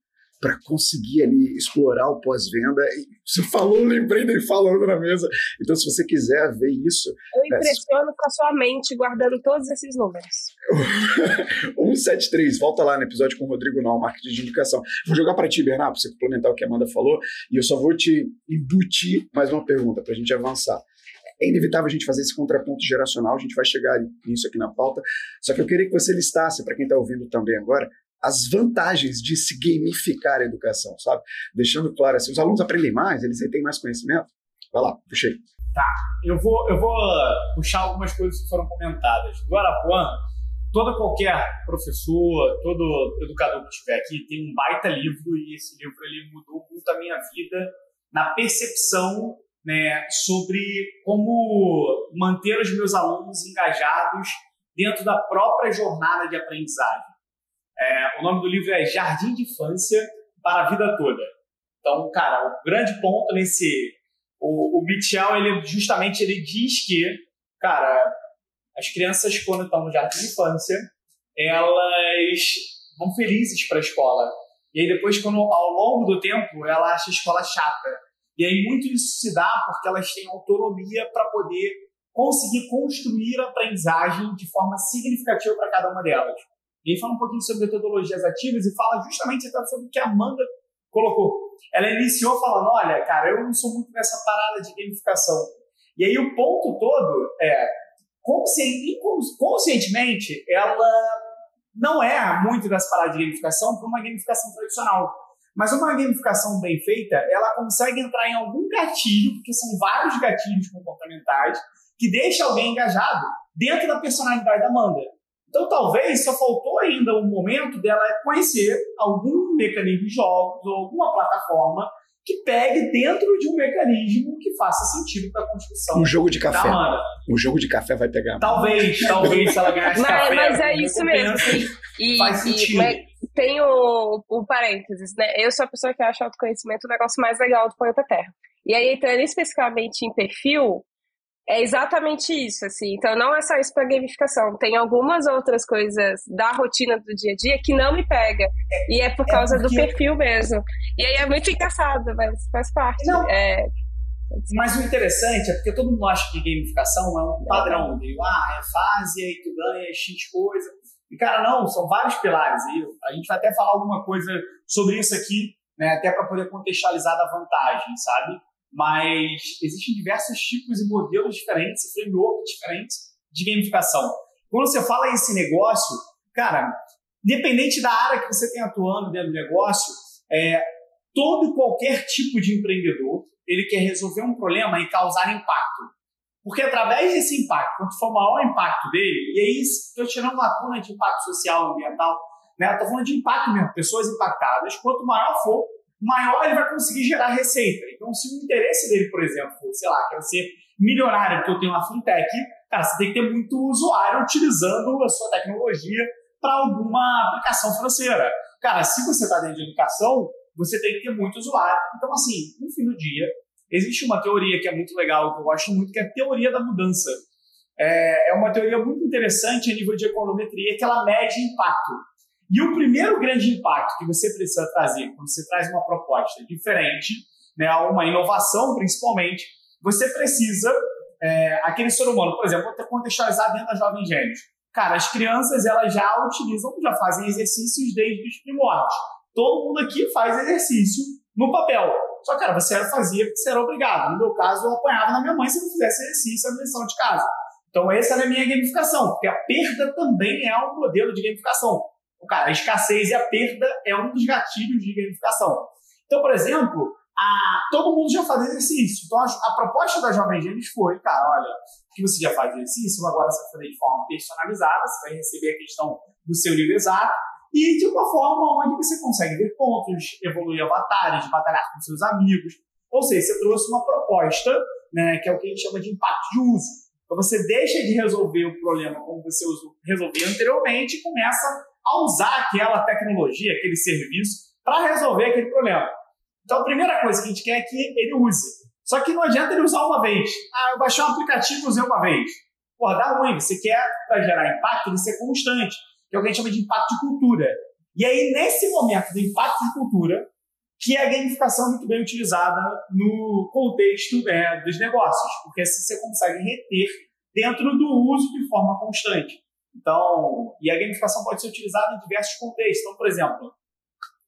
para conseguir ali explorar o pós-venda. Você falou, lembrei dele falando na mesa. Então, se você quiser ver isso. Eu impressiono né, com a sua mente guardando todos esses números. *laughs* 173, volta lá no episódio com o Rodrigo Nal, marketing de indicação. Vou jogar para ti, Bernardo, para você complementar o que a Amanda falou, e eu só vou te embutir mais uma pergunta para a gente avançar. É inevitável a gente fazer esse contraponto geracional, a gente vai chegar nisso aqui na pauta. Só que eu queria que você listasse, para quem está ouvindo também agora, as vantagens de se gamificar a educação, sabe? Deixando claro assim, os alunos aprendem mais, eles têm mais conhecimento. Vai lá, puxei. Tá, eu vou, eu vou puxar algumas coisas que foram comentadas. Do Arapuã, todo qualquer professor, todo educador que estiver aqui tem um baita livro e esse livro ele mudou muito a minha vida na percepção né, sobre como manter os meus alunos engajados dentro da própria jornada de aprendizagem. É, o nome do livro é Jardim de Infância para a Vida Toda. Então, cara, o grande ponto nesse. O, o Mitchell, ele justamente ele diz que, cara, as crianças, quando estão no jardim de infância, elas vão felizes para a escola. E aí, depois, quando ao longo do tempo, ela acha a escola chata. E aí, muito isso se dá porque elas têm autonomia para poder conseguir construir a aprendizagem de forma significativa para cada uma delas. E aí fala um pouquinho sobre metodologias ativas e fala justamente sobre o que a Amanda colocou. Ela iniciou falando, olha, cara, eu não sou muito nessa parada de gamificação. E aí o ponto todo é, conscientemente, ela não é muito dessa parada de gamificação para uma gamificação tradicional. Mas uma gamificação bem feita, ela consegue entrar em algum gatilho, porque são vários gatilhos comportamentais, que deixa alguém engajado dentro da personalidade da Amanda. Então, talvez só faltou ainda um momento dela conhecer algum mecanismo de jogos ou alguma plataforma que pegue dentro de um mecanismo que faça sentido para a construção. Um jogo de café. Um jogo de café vai pegar. Talvez, talvez se ela ganhasse mas, café. Mas é isso mesmo. E, *laughs* faz sentido. E, tem o, o parênteses, né? Eu sou a pessoa que acha autoconhecimento o negócio mais legal do planeta Terra. E aí, entrando especificamente em perfil, é exatamente isso, assim. Então não é só isso para gamificação. Tem algumas outras coisas da rotina do dia a dia que não me pega. E é por é causa é porque... do perfil mesmo. E aí é muito engraçado, mas faz parte. Não. É... Mas o interessante é porque todo mundo acha que gamificação é um padrão. De, ah, é fase, aí tu ganha X coisa. E, cara, não, são vários pilares. E a gente vai até falar alguma coisa sobre isso aqui, né, até para poder contextualizar da vantagem, sabe? Mas existem diversos tipos e modelos diferentes, frameworks diferentes de gamificação. Quando você fala esse negócio, cara, independente da área que você tem atuando dentro do negócio, é, todo e qualquer tipo de empreendedor, ele quer resolver um problema e causar impacto. Porque através desse impacto, quanto for maior o impacto dele, e aí estou tirando lacuna de impacto social, ambiental, né? Estou falando de impacto mesmo, pessoas impactadas, quanto maior for, maior ele vai conseguir gerar receita. Então, se o interesse dele, por exemplo, for, sei lá, quer ser milionário porque eu tenho uma fintech, cara, você tem que ter muito usuário utilizando a sua tecnologia para alguma aplicação financeira. Cara, se você está dentro de educação, você tem que ter muito usuário. Então, assim, no fim do dia, existe uma teoria que é muito legal, que eu gosto muito, que é a teoria da mudança. é, é uma teoria muito interessante a nível de econometria que ela mede impacto. E o primeiro grande impacto que você precisa trazer quando você traz uma proposta diferente, né, uma inovação principalmente, você precisa, é, aquele ser humano, por exemplo, vou contextualizar dentro da Jovem Gênios. Cara, as crianças elas já utilizam, já fazem exercícios desde os primórdios. Todo mundo aqui faz exercício no papel. Só, cara, você fazia porque você era obrigado. No meu caso, eu apanhava na minha mãe se eu não fizesse exercício, a lição de casa. Então, essa é a minha gamificação, porque a perda também é um modelo de gamificação. Cara, a escassez e a perda é um dos gatilhos de gamificação. Então, por exemplo, a, todo mundo já faz exercício. Então, a, a proposta da Jovem Gênesis foi, cara, olha, que você já faz exercício, agora você vai fazer de forma personalizada, você vai receber a questão do seu nível exato, e de uma forma onde você consegue ver pontos, evoluir avatares, batalhar com seus amigos. Ou seja, você trouxe uma proposta, né, que é o que a gente chama de impacto de uso. Então você deixa de resolver o problema como você resolvia anteriormente e começa a usar aquela tecnologia, aquele serviço, para resolver aquele problema. Então a primeira coisa que a gente quer é que ele use. Só que não adianta ele usar uma vez. Ah, eu baixei um aplicativo e usei uma vez. Pô, dá ruim. Você quer, para gerar impacto, ele ser constante, que é o que a gente chama de impacto de cultura. E aí, nesse momento do impacto de cultura, que é a gamificação muito bem utilizada no contexto né, dos negócios, porque assim você consegue reter dentro do uso de forma constante. Então, e a gamificação pode ser utilizada em diversos contextos. Então, por exemplo,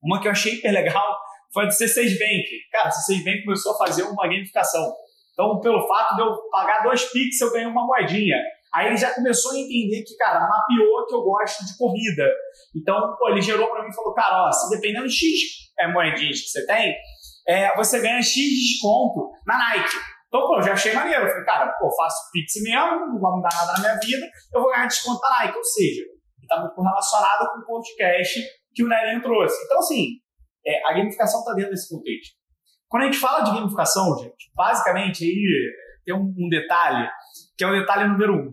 uma que eu achei hiper legal foi a do C6 Bank. Cara, o C6 Bank começou a fazer uma gamificação. Então, pelo fato de eu pagar dois Pix, eu ganhei uma moedinha. Aí ele já começou a entender que, cara, mapeou que eu gosto de corrida. Então, pô, ele gerou para mim e falou, cara, ó, se dependendo de X é, moedinhas que você tem, é, você ganha X de desconto na Nike. Então, pô, eu já achei maneiro. Eu falei, cara, pô, faço Pix mesmo, não vai mudar nada na minha vida, eu vou ganhar desconto na Nike. Ou seja, está muito relacionado com o podcast que o Nelinho trouxe. Então, assim, é, a gamificação está dentro desse contexto. Quando a gente fala de gamificação, gente, basicamente aí tem um, um detalhe, que é o detalhe número um,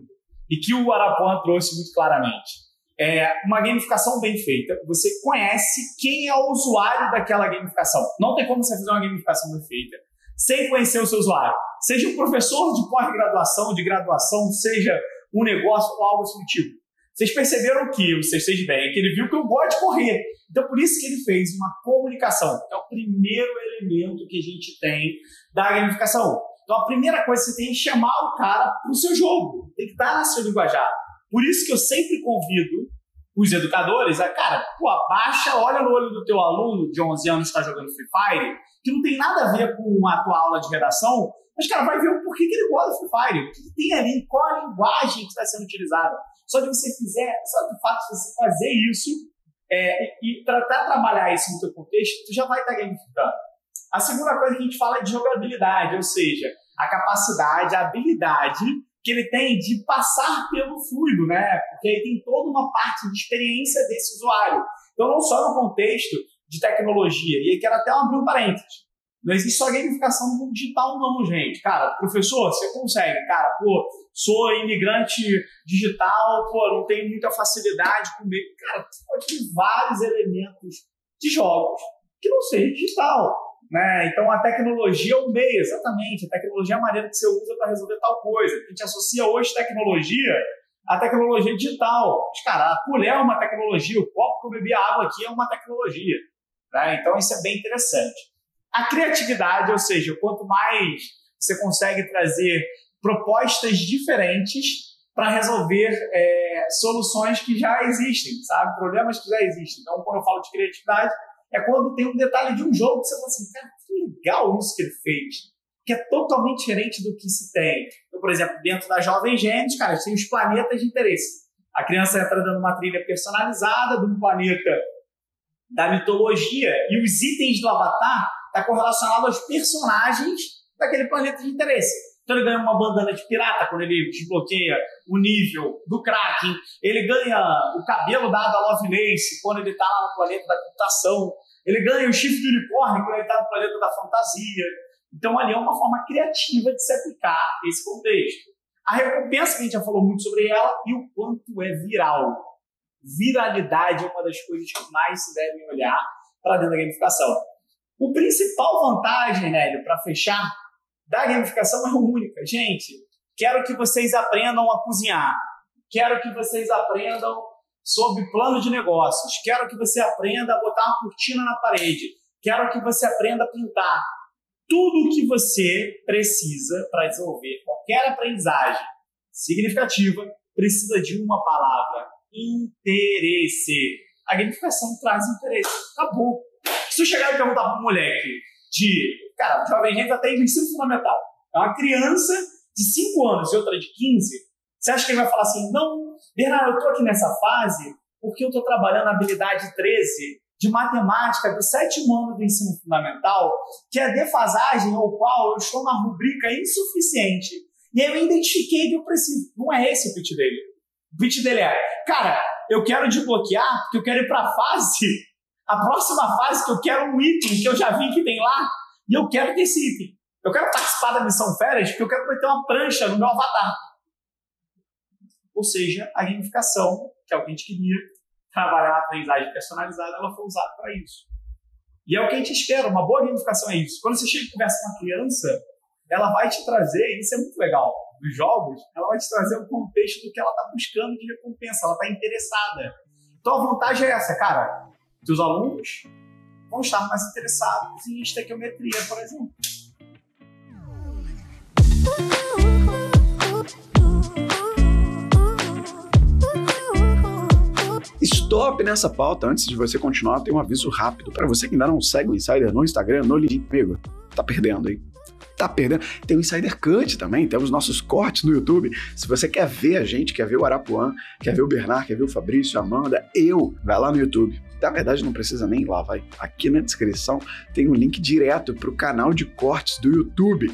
e que o Arapuã trouxe muito claramente é, uma gamificação bem feita, você conhece quem é o usuário daquela gamificação. Não tem como você fazer uma gamificação bem feita sem conhecer o seu usuário. Seja um professor de pós-graduação, de graduação, seja um negócio ou algo assim tipo. Vocês perceberam que o vocês bem, que ele viu que eu gosto de correr. Então, por isso que ele fez uma comunicação. É o primeiro elemento que a gente tem da gamificação. Então, a primeira coisa que você tem é chamar o cara para o seu jogo. Tem que estar no seu linguajar. Por isso que eu sempre convido os educadores a, cara, pô, abaixa, olha no olho do teu aluno de 11 anos que está jogando Free Fire, que não tem nada a ver com a tua aula de redação, mas, cara, vai ver o porquê que ele gosta do Free Fire, o que tem ali, qual a linguagem que está sendo utilizada. Só de você fizer, só do fato de você fazer isso é, e tratar trabalhar isso no teu contexto, tu já vai estar tá gamificando. A segunda coisa que a gente fala é de jogabilidade, ou seja, a capacidade, a habilidade que ele tem de passar pelo fluido, né? Porque aí tem toda uma parte de experiência desse usuário. Então, não só no contexto de tecnologia. E aí quero até abrir um parênteses. Não existe só gamificação no mundo digital, não, gente. Cara, professor, você consegue. Cara, pô, sou imigrante digital, pô, não tenho muita facilidade com meio. Cara, você pode ter vários elementos de jogos que não seja digital. Né? Então a tecnologia é o meio, exatamente. A tecnologia é a maneira que você usa para resolver tal coisa. A gente associa hoje tecnologia à tecnologia digital. Mas, cara, a colher é uma tecnologia, o copo que eu bebi água aqui é uma tecnologia. Né? Então isso é bem interessante. A criatividade, ou seja, quanto mais você consegue trazer propostas diferentes para resolver é, soluções que já existem, sabe? Problemas que já existem. Então, quando eu falo de criatividade, é quando tem um detalhe de um jogo que você fala assim, cara, que legal isso que ele fez. Que é totalmente diferente do que se tem. Então, por exemplo, dentro da Jovem Gênesis, cara, tem os planetas de interesse. A criança entra dando uma trilha personalizada de um planeta da mitologia e os itens do avatar estão tá correlacionados aos personagens daquele planeta de interesse. Então ele ganha uma bandana de pirata quando ele desbloqueia o nível do Kraken. Ele ganha o cabelo dado a Lovelace quando ele está lá no planeta da computação. Ele ganha o chifre de unicórnio quando ele está no planeta da fantasia. Então ali é uma forma criativa de se aplicar esse contexto. A recompensa que a gente já falou muito sobre ela e o quanto é viral. Viralidade é uma das coisas que mais se devem olhar para dentro da gamificação. O principal vantagem, Nélio, para fechar da gamificação é única. Gente, quero que vocês aprendam a cozinhar, quero que vocês aprendam sobre plano de negócios, quero que você aprenda a botar uma cortina na parede, quero que você aprenda a pintar. Tudo o que você precisa para desenvolver qualquer aprendizagem significativa precisa de uma palavra: interesse. A gamificação traz interesse. Acabou. Se eu chegar e perguntar para um moleque de. Cara, jovem gente até no ensino fundamental. É uma criança de 5 anos e outra de 15. Você acha que ele vai falar assim: não, Bernardo, eu estou aqui nessa fase porque eu estou trabalhando a habilidade 13 de matemática do sétimo ano do ensino fundamental, que é a defasagem ao qual eu estou na rubrica insuficiente. E aí eu identifiquei que eu preciso. Não é esse o pitch dele. O pitch dele é, cara, eu quero desbloquear porque eu quero ir para a fase, a próxima fase que eu quero um item que eu já vi que tem lá, e eu quero ter esse item. Eu quero participar da missão férias porque eu quero meter uma prancha no meu avatar. Ou seja, a gamificação, que é o que a gente queria, trabalhar a aprendizagem personalizada, ela foi usada para isso. E é o que a gente espera, uma boa gamificação é isso. Quando você chega e conversa com uma criança, ela vai te trazer, isso é muito legal, dos jogos, ela vai te trazer um contexto do que ela está buscando de recompensa, ela está interessada. Então a vantagem é essa, cara, que os alunos vão estar mais interessados em estequiometria, por exemplo. Stop nessa pauta. Antes de você continuar, tem um aviso rápido. Para você que ainda não segue o Insider no Instagram, no LinkedIn, amigo, tá perdendo, hein? Tá perdendo. Tem o Insider Cut também, temos nossos cortes no YouTube. Se você quer ver a gente, quer ver o Arapuã, quer ver o Bernard, quer ver o Fabrício, a Amanda, eu, vai lá no YouTube. Na verdade, não precisa nem ir lá, vai. Aqui na descrição tem um link direto para o canal de cortes do YouTube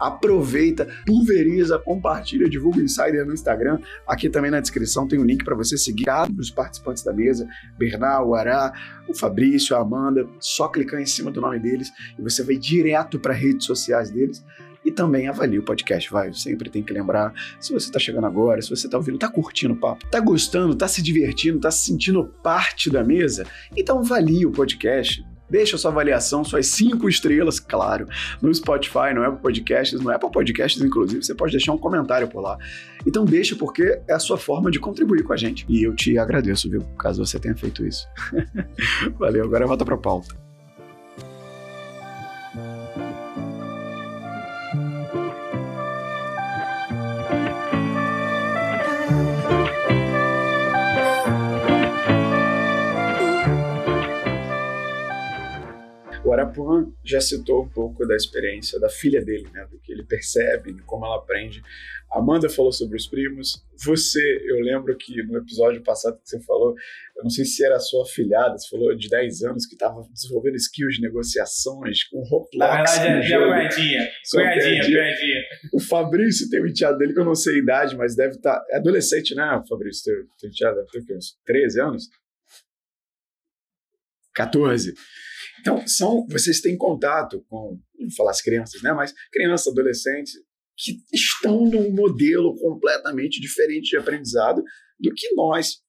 aproveita, pulveriza, compartilha, divulga o Insider no Instagram. Aqui também na descrição tem um link para você seguir os participantes da mesa, Bernal, o Ará, o Fabrício, a Amanda. Só clicar em cima do nome deles e você vai direto para redes sociais deles e também avalie o podcast, vai. Sempre tem que lembrar, se você está chegando agora, se você está ouvindo, está curtindo o papo, está gostando, está se divertindo, está se sentindo parte da mesa, então avalie o podcast. Deixa sua avaliação, suas cinco estrelas, claro, no Spotify, no Apple Podcasts, no Apple Podcasts, inclusive, você pode deixar um comentário por lá. Então deixa, porque é a sua forma de contribuir com a gente. E eu te agradeço, viu, caso você tenha feito isso. *laughs* Valeu, agora volta para a pauta. O Arapuã já citou um pouco da experiência da filha dele, né, do que ele percebe, de como ela aprende. Amanda falou sobre os primos. Você, eu lembro que no episódio passado que você falou, eu não sei se era a sua filhada, você falou de 10 anos que estava desenvolvendo skills de negociações com Roblox. Na verdade, é cunhadinha. Cunhadinha, cunhadinha. O Fabrício tem um enteado dele que eu não sei a idade, mas deve estar. Tá, é adolescente, né, Fabrício? Teu enteado deve ter uns 13 anos? 14. Então, são, vocês têm contato com, não falar as crianças, né, mas crianças, adolescentes, que estão num modelo completamente diferente de aprendizado do que nós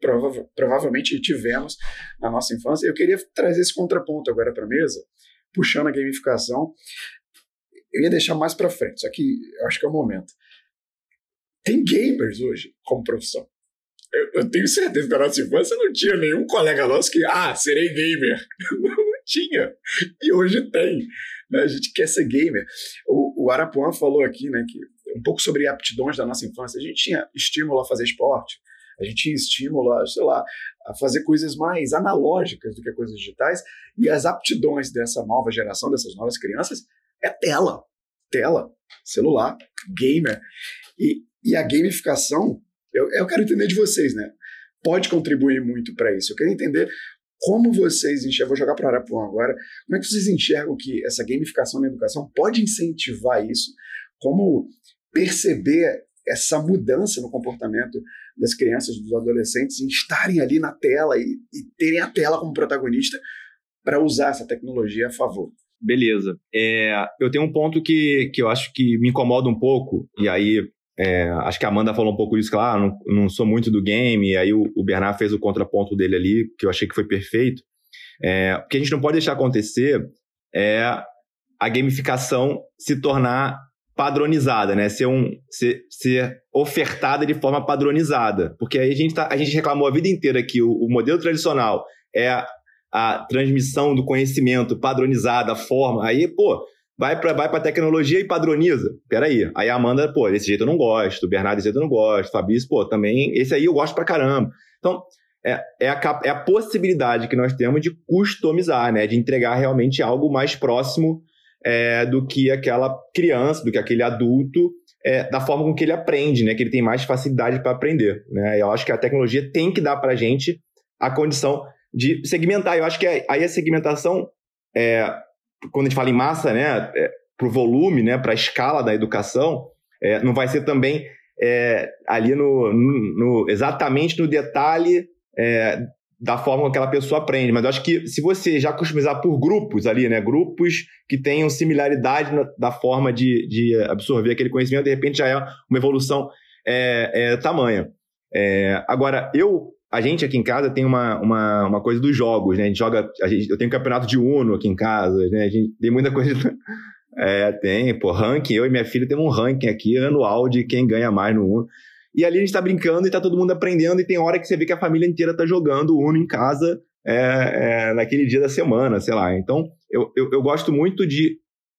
prova provavelmente tivemos na nossa infância. Eu queria trazer esse contraponto agora para a mesa, puxando a gamificação. Eu ia deixar mais para frente, só que acho que é o momento. Tem gamers hoje como profissão. Eu, eu tenho certeza que na nossa infância não tinha nenhum colega nosso que, ah, serei gamer. *laughs* tinha. E hoje tem. Né? A gente quer ser gamer. O, o falou aqui, né, que um pouco sobre aptidões da nossa infância. A gente tinha estímulo a fazer esporte, a gente tinha estímulo a, sei lá, a fazer coisas mais analógicas do que coisas digitais. E as aptidões dessa nova geração, dessas novas crianças, é tela. Tela, celular, gamer. E, e a gamificação, eu, eu quero entender de vocês, né? Pode contribuir muito para isso. Eu quero entender como vocês enxergam, vou jogar para Arapuã agora, como é que vocês enxergam que essa gamificação na educação pode incentivar isso? Como perceber essa mudança no comportamento das crianças, dos adolescentes, em estarem ali na tela e, e terem a tela como protagonista para usar essa tecnologia a favor? Beleza. É, eu tenho um ponto que, que eu acho que me incomoda um pouco, e aí é, acho que a Amanda falou um pouco isso, claro, ah, não, não sou muito do game, e aí o, o, Bernard fez o contraponto dele ali, que eu achei que foi perfeito. É, o que a gente não pode deixar acontecer é a gamificação se tornar padronizada, né? Ser, um, ser, ser ofertada de forma padronizada. Porque aí a gente, tá, a gente reclamou a vida inteira que o, o modelo tradicional é a, a, transmissão do conhecimento padronizada, a forma. Aí, pô, vai para vai a tecnologia e padroniza. Peraí. Aí a Amanda, pô, desse jeito eu não gosto, o Bernardo desse jeito eu não gosto, o Fabrício, pô, também, esse aí eu gosto pra caramba. Então, é, é, a, é a possibilidade que nós temos de customizar, né? De entregar realmente algo mais próximo é, do que aquela criança, do que aquele adulto, é, da forma com que ele aprende, né? Que ele tem mais facilidade para aprender, né? Eu acho que a tecnologia tem que dar para gente a condição de segmentar. Eu acho que aí a segmentação, é, quando a gente fala em massa, né? É, para o volume, né? Para a escala da educação, é, não vai ser também é, ali no, no, no, exatamente no detalhe é, da forma que aquela pessoa aprende. Mas eu acho que se você já customizar por grupos ali, né? Grupos que tenham similaridade na, da forma de, de absorver aquele conhecimento, de repente já é uma evolução é, é, tamanha. É, agora, eu, a gente aqui em casa tem uma, uma, uma coisa dos jogos, né? A gente joga. A gente, eu tenho um campeonato de Uno aqui em casa, né? A gente tem muita coisa. *laughs* É, tem, pô, ranking. Eu e minha filha temos um ranking aqui anual de quem ganha mais no Uno. E ali a gente tá brincando e tá todo mundo aprendendo, e tem hora que você vê que a família inteira tá jogando Uno em casa é, é, naquele dia da semana, sei lá. Então, eu, eu, eu, gosto muito de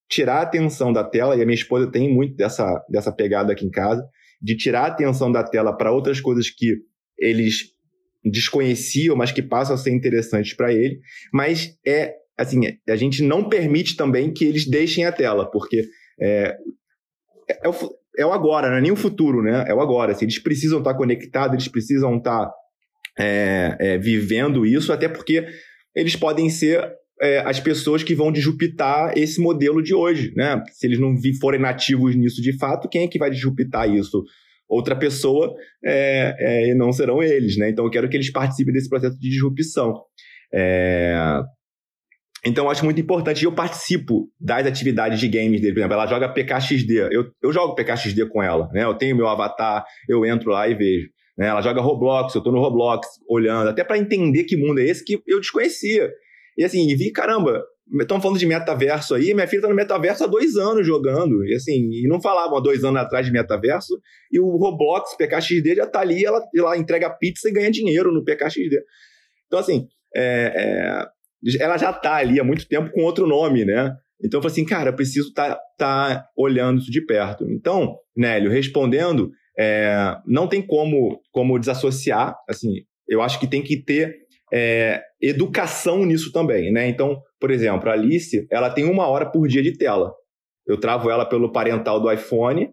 tirar a atenção da tela, e a minha esposa tem muito dessa, dessa pegada aqui em casa, de tirar a atenção da tela para outras coisas que eles desconheciam, mas que passam a ser interessantes para ele. Mas é assim, a gente não permite também que eles deixem a tela, porque é, é, o, é o agora, não é nem o futuro, né? É o agora. Assim, eles precisam estar conectados, eles precisam estar é, é, vivendo isso, até porque eles podem ser é, as pessoas que vão disruptar esse modelo de hoje, né? Se eles não forem nativos nisso de fato, quem é que vai disruptar isso? Outra pessoa é, é, e não serão eles, né? Então eu quero que eles participem desse processo de disrupção. É, então eu acho muito importante. Eu participo das atividades de games dele. Por exemplo, ela joga PKXD. Eu, eu jogo PKXD com ela, né? Eu tenho meu avatar, eu entro lá e vejo. Né? Ela joga Roblox, eu tô no Roblox olhando, até para entender que mundo é esse que eu desconhecia. E assim, e vi, caramba, estão falando de metaverso aí, minha filha tá no metaverso há dois anos jogando. E assim, e não falavam há dois anos atrás de metaverso, e o Roblox, PKXD, já tá ali, ela, ela entrega pizza e ganha dinheiro no PKXD. Então, assim, é, é, ela já tá ali há muito tempo com outro nome, né? Então eu falei assim, cara, eu preciso estar tá, tá olhando isso de perto. Então, Nélio, respondendo, é, não tem como, como desassociar, assim, eu acho que tem que ter é, educação nisso também, né? Então, por exemplo, a Alice, ela tem uma hora por dia de tela. Eu travo ela pelo parental do iPhone,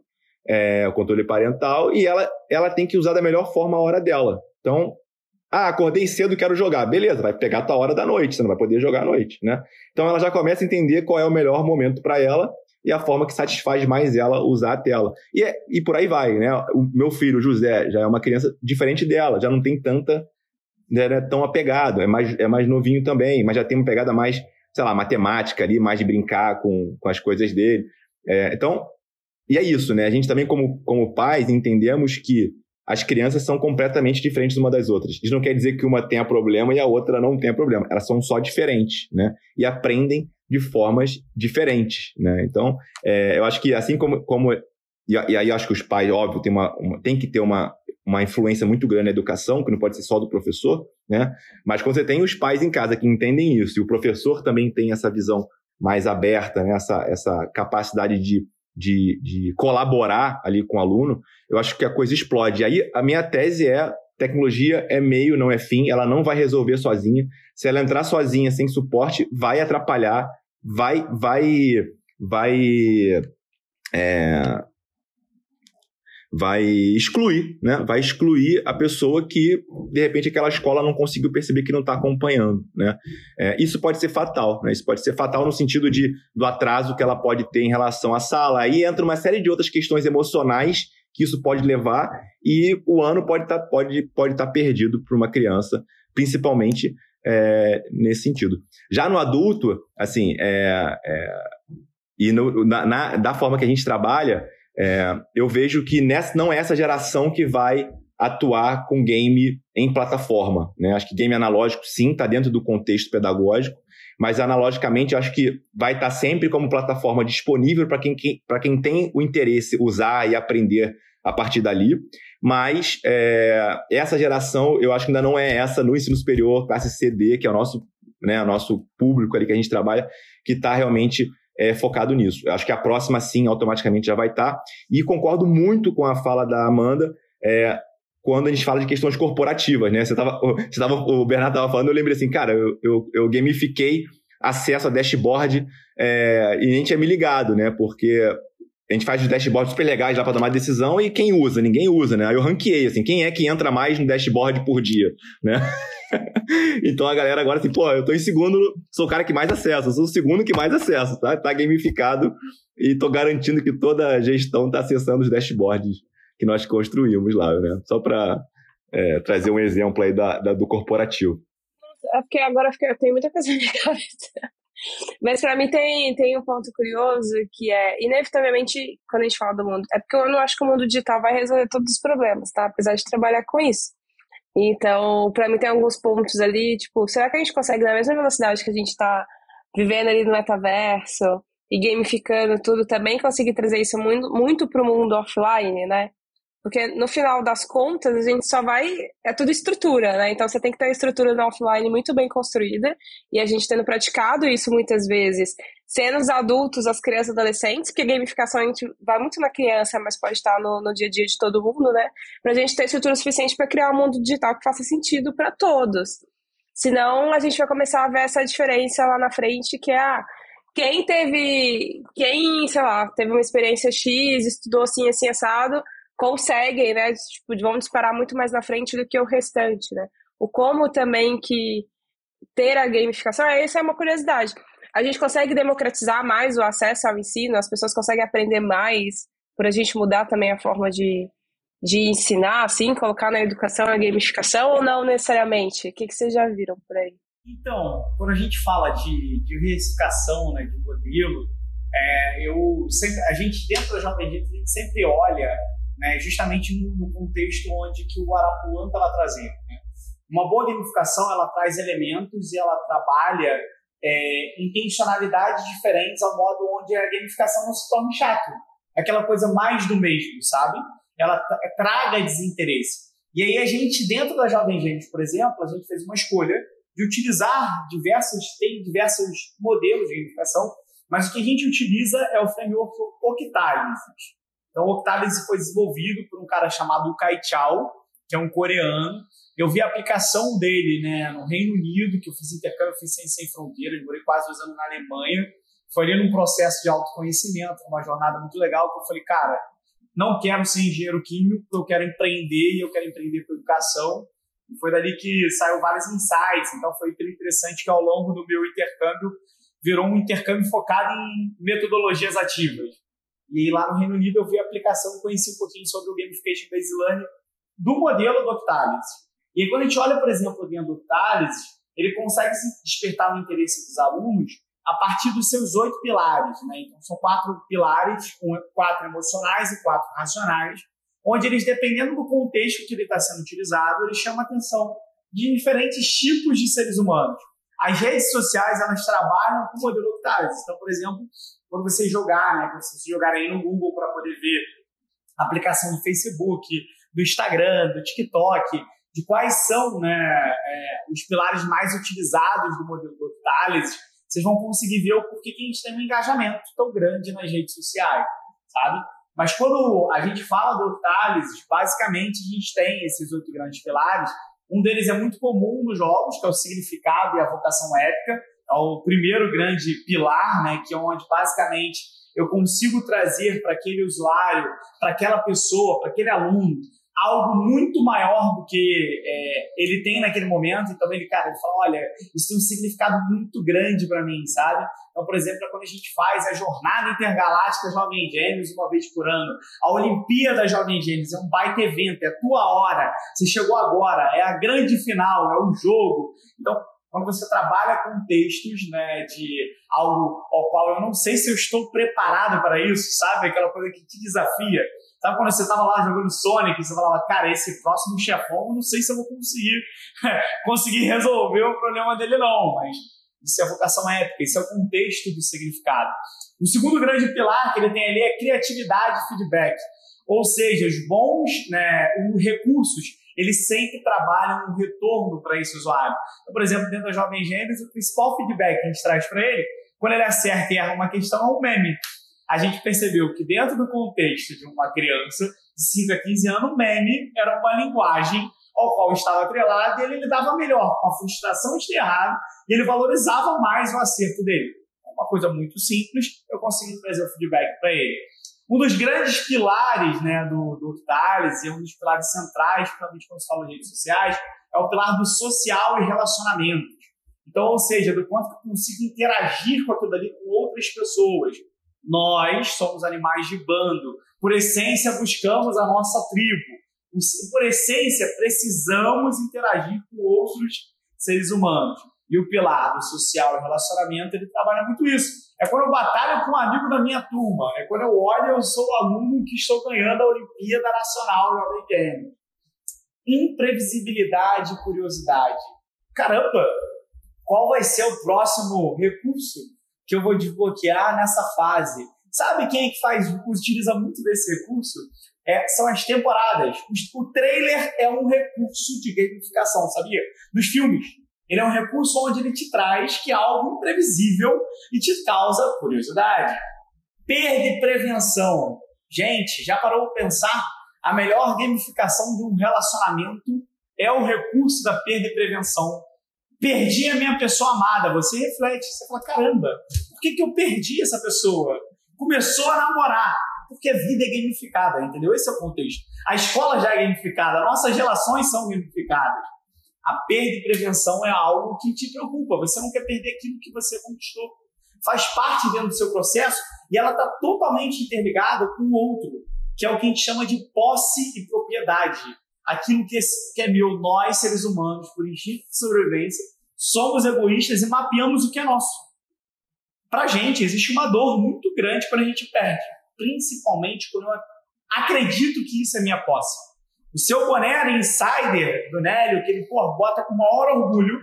é, o controle parental, e ela, ela tem que usar da melhor forma a hora dela. Então, ah, acordei cedo, quero jogar. Beleza, vai pegar a tua hora da noite, você não vai poder jogar à noite, né? Então ela já começa a entender qual é o melhor momento para ela e a forma que satisfaz mais ela usar a tela. E, é, e por aí vai, né? O meu filho, José, já é uma criança diferente dela, já não tem tanta, não é tão apegado, é mais, é mais novinho também, mas já tem uma pegada mais, sei lá, matemática ali, mais de brincar com, com as coisas dele. É, então, e é isso, né? A gente também, como, como pais, entendemos que as crianças são completamente diferentes uma das outras. Isso não quer dizer que uma tenha problema e a outra não tenha problema. Elas são só diferentes, né? E aprendem de formas diferentes, né? Então, é, eu acho que assim como... como e, e aí acho que os pais, óbvio, tem, uma, uma, tem que ter uma, uma influência muito grande na educação, que não pode ser só do professor, né? Mas quando você tem os pais em casa que entendem isso, e o professor também tem essa visão mais aberta, né? essa, essa capacidade de de, de colaborar ali com o aluno, eu acho que a coisa explode. Aí a minha tese é tecnologia é meio, não é fim, ela não vai resolver sozinha. Se ela entrar sozinha, sem suporte, vai atrapalhar, vai, vai, vai é, vai excluir, né? Vai excluir a pessoa que, de repente, aquela escola não conseguiu perceber que não está acompanhando, né? É, isso pode ser fatal, né? Isso pode ser fatal no sentido de, do atraso que ela pode ter em relação à sala. Aí entra uma série de outras questões emocionais que isso pode levar e o ano pode estar tá, pode, pode tá perdido para uma criança, principalmente é, nesse sentido. Já no adulto, assim, é, é e no, na, na, da forma que a gente trabalha, é, eu vejo que nessa, não é essa geração que vai atuar com game em plataforma. Né? Acho que game analógico, sim, está dentro do contexto pedagógico, mas analogicamente acho que vai estar tá sempre como plataforma disponível para quem, quem tem o interesse usar e aprender a partir dali. Mas é, essa geração, eu acho que ainda não é essa no ensino superior, classe CD, que é o nosso, né, o nosso público ali que a gente trabalha, que está realmente é, focado nisso. Eu acho que a próxima, sim, automaticamente já vai estar. Tá. E concordo muito com a fala da Amanda. É, quando a gente fala de questões corporativas, né? Você tava, você tava, o Bernardo estava falando, eu lembrei assim, cara, eu, eu, eu gamifiquei acesso a dashboard é, e nem tinha me ligado, né? Porque a gente faz os dashboards super legais lá para tomar decisão e quem usa? Ninguém usa, né? Aí eu ranqueei, assim, quem é que entra mais no dashboard por dia, né? *laughs* então a galera agora assim, pô, eu tô em segundo, sou o cara que mais acessa, sou o segundo que mais acessa, tá? Tá gamificado e tô garantindo que toda a gestão tá acessando os dashboards que nós construímos lá, né? Só para é, trazer um exemplo aí da, da, do corporativo. É porque agora eu tenho muita coisa na minha cabeça. Mas para mim tem, tem um ponto curioso que é, inevitavelmente, quando a gente fala do mundo, é porque eu não acho que o mundo digital vai resolver todos os problemas, tá? Apesar de trabalhar com isso. Então, para mim tem alguns pontos ali, tipo, será que a gente consegue na mesma velocidade que a gente tá vivendo ali no metaverso e gamificando tudo, também conseguir trazer isso muito, muito pro mundo offline, né? Porque no final das contas, a gente só vai. É tudo estrutura, né? Então você tem que ter a estrutura no offline muito bem construída. E a gente tendo praticado isso muitas vezes, sendo os adultos, as crianças adolescentes, porque gamificação a gente vai muito na criança, mas pode estar no, no dia a dia de todo mundo, né? Pra gente ter estrutura suficiente para criar um mundo digital que faça sentido para todos. Senão a gente vai começar a ver essa diferença lá na frente, que é a. Quem teve. Quem, sei lá, teve uma experiência X, estudou assim, assim, assado conseguem, né, tipo, vão disparar muito mais na frente do que o restante, né? O como também que ter a gamificação, essa é uma curiosidade. A gente consegue democratizar mais o acesso ao ensino, as pessoas conseguem aprender mais, por a gente mudar também a forma de, de ensinar, assim, colocar na educação a gamificação ou não necessariamente? O que, que vocês já viram por aí? Então, quando a gente fala de diversificação né, de modelo, é, eu sempre, a gente dentro da Jovem Dito, a gente sempre olha né, justamente no, contexto onde que o Arapuã estava trazendo. Né? Uma boa gamificação ela traz elementos e ela trabalha é, intencionalidades diferentes ao modo onde a gamificação não se torne chato. Aquela coisa mais do mesmo, sabe? Ela traga desinteresse. E aí a gente, dentro da Jovem Gente, por exemplo, a gente fez uma escolha de utilizar diversos, tem diversos modelos de gamificação, mas o que a gente utiliza é o framework Octalysis. Então, o Octalysis foi desenvolvido por um cara chamado Kai Chao, que é um coreano. Eu vi a aplicação dele né, no Reino Unido, que eu fiz intercâmbio, eu fiz Sem, Sem Fronteiras, morei quase dois anos na Alemanha. Foi ali num processo de autoconhecimento, uma jornada muito legal, que eu falei, cara, não quero ser engenheiro químico, eu quero empreender e eu quero empreender com educação. E foi dali que saiu vários insights. Então foi interessante que ao longo do meu intercâmbio virou um intercâmbio focado em metodologias ativas. E lá no Reino Unido eu vi a aplicação, conheci um pouquinho sobre o Gamification Based Learning do modelo do Octalysis. E aí, quando a gente olha, por exemplo, dentro do Octalysis, ele consegue despertar o interesse dos alunos a partir dos seus oito pilares. Né? Então, são quatro pilares, quatro emocionais e quatro racionais, onde eles, dependendo do contexto que ele está sendo utilizado, ele chama atenção de diferentes tipos de seres humanos. As redes sociais, elas trabalham com o modelo Octalysis. Então, por exemplo, quando você jogar, né? Quando você jogar aí no Google para poder ver a aplicação do Facebook, do Instagram, do TikTok, de quais são né, é, os pilares mais utilizados do modelo do Thales, vocês vão conseguir ver o porquê que a gente tem um engajamento tão grande nas redes sociais, sabe? Mas quando a gente fala do Thales, basicamente a gente tem esses oito grandes pilares. Um deles é muito comum nos jogos, que é o significado e a vocação ética é o primeiro grande pilar, né, que é onde basicamente eu consigo trazer para aquele usuário, para aquela pessoa, para aquele aluno, algo muito maior do que é, ele tem naquele momento. Então ele, cara, ele fala, olha, isso tem um significado muito grande para mim, sabe? Então, por exemplo, é quando a gente faz a jornada intergaláctica Jovem Gêmeos uma vez por ano, a Olimpíada Jovem Gêmeos é um baita evento, é a tua hora, você chegou agora, é a grande final, é o jogo. Então, quando você trabalha com textos né, de algo ao qual eu não sei se eu estou preparado para isso, sabe? Aquela coisa que te desafia. Sabe quando você tava lá jogando Sonic, você falava, cara, esse próximo chefão, não sei se eu vou conseguir *laughs* conseguir resolver o problema dele, não. Mas isso é vocação épica, isso é o contexto do significado. O segundo grande pilar que ele tem ali é criatividade e feedback. Ou seja, os bons né, os recursos, eles sempre trabalham um retorno para esse usuário. Então, por exemplo, dentro da Jovem Gênesis, o principal feedback que a gente traz para ele, quando ele acerta e erra uma questão, é um meme. A gente percebeu que dentro do contexto de uma criança de 5 a 15 anos, meme era uma linguagem ao qual estava atrelado e ele lidava melhor com a frustração de ter errado e ele valorizava mais o acerto dele. Uma coisa muito simples, eu consegui trazer o feedback para ele. Um dos grandes pilares né, do, do Thales, e um dos pilares centrais, principalmente quando se fala de redes sociais, é o pilar do social e relacionamento. Então, ou seja, do quanto que eu consigo interagir com aquilo ali com outras pessoas. Nós somos animais de bando. Por essência, buscamos a nossa tribo. Por essência, precisamos interagir com outros seres humanos. E o pilar do social e relacionamento, ele trabalha muito isso. É quando eu batalho com um amigo da minha turma. É quando eu olho, eu sou o aluno que estou ganhando a Olimpíada Nacional de ABM. Imprevisibilidade e curiosidade. Caramba, qual vai ser o próximo recurso que eu vou desbloquear nessa fase? Sabe quem é que faz, utiliza muito desse recurso? É, são as temporadas. O trailer é um recurso de gamificação, sabia? Dos filmes. Ele é um recurso onde ele te traz que é algo imprevisível e te causa curiosidade. Perda e prevenção. Gente, já parou para pensar? A melhor gamificação de um relacionamento é o recurso da perda e prevenção. Perdi a minha pessoa amada. Você reflete, você fala: caramba, por que, que eu perdi essa pessoa? Começou a namorar. Porque a vida é gamificada, entendeu? Esse é o contexto. A escola já é gamificada, nossas relações são gamificadas a perda e prevenção é algo que te preocupa. Você não quer perder aquilo que você conquistou. Faz parte dentro do seu processo e ela está totalmente interligada com o outro, que é o que a gente chama de posse e propriedade. Aquilo que é meu, nós, seres humanos, por instinto de sobrevivência, somos egoístas e mapeamos o que é nosso. Para gente, existe uma dor muito grande quando a gente perde, principalmente quando eu acredito que isso é minha posse. O seu boné era insider do Nélio, que ele pô, bota com o maior orgulho,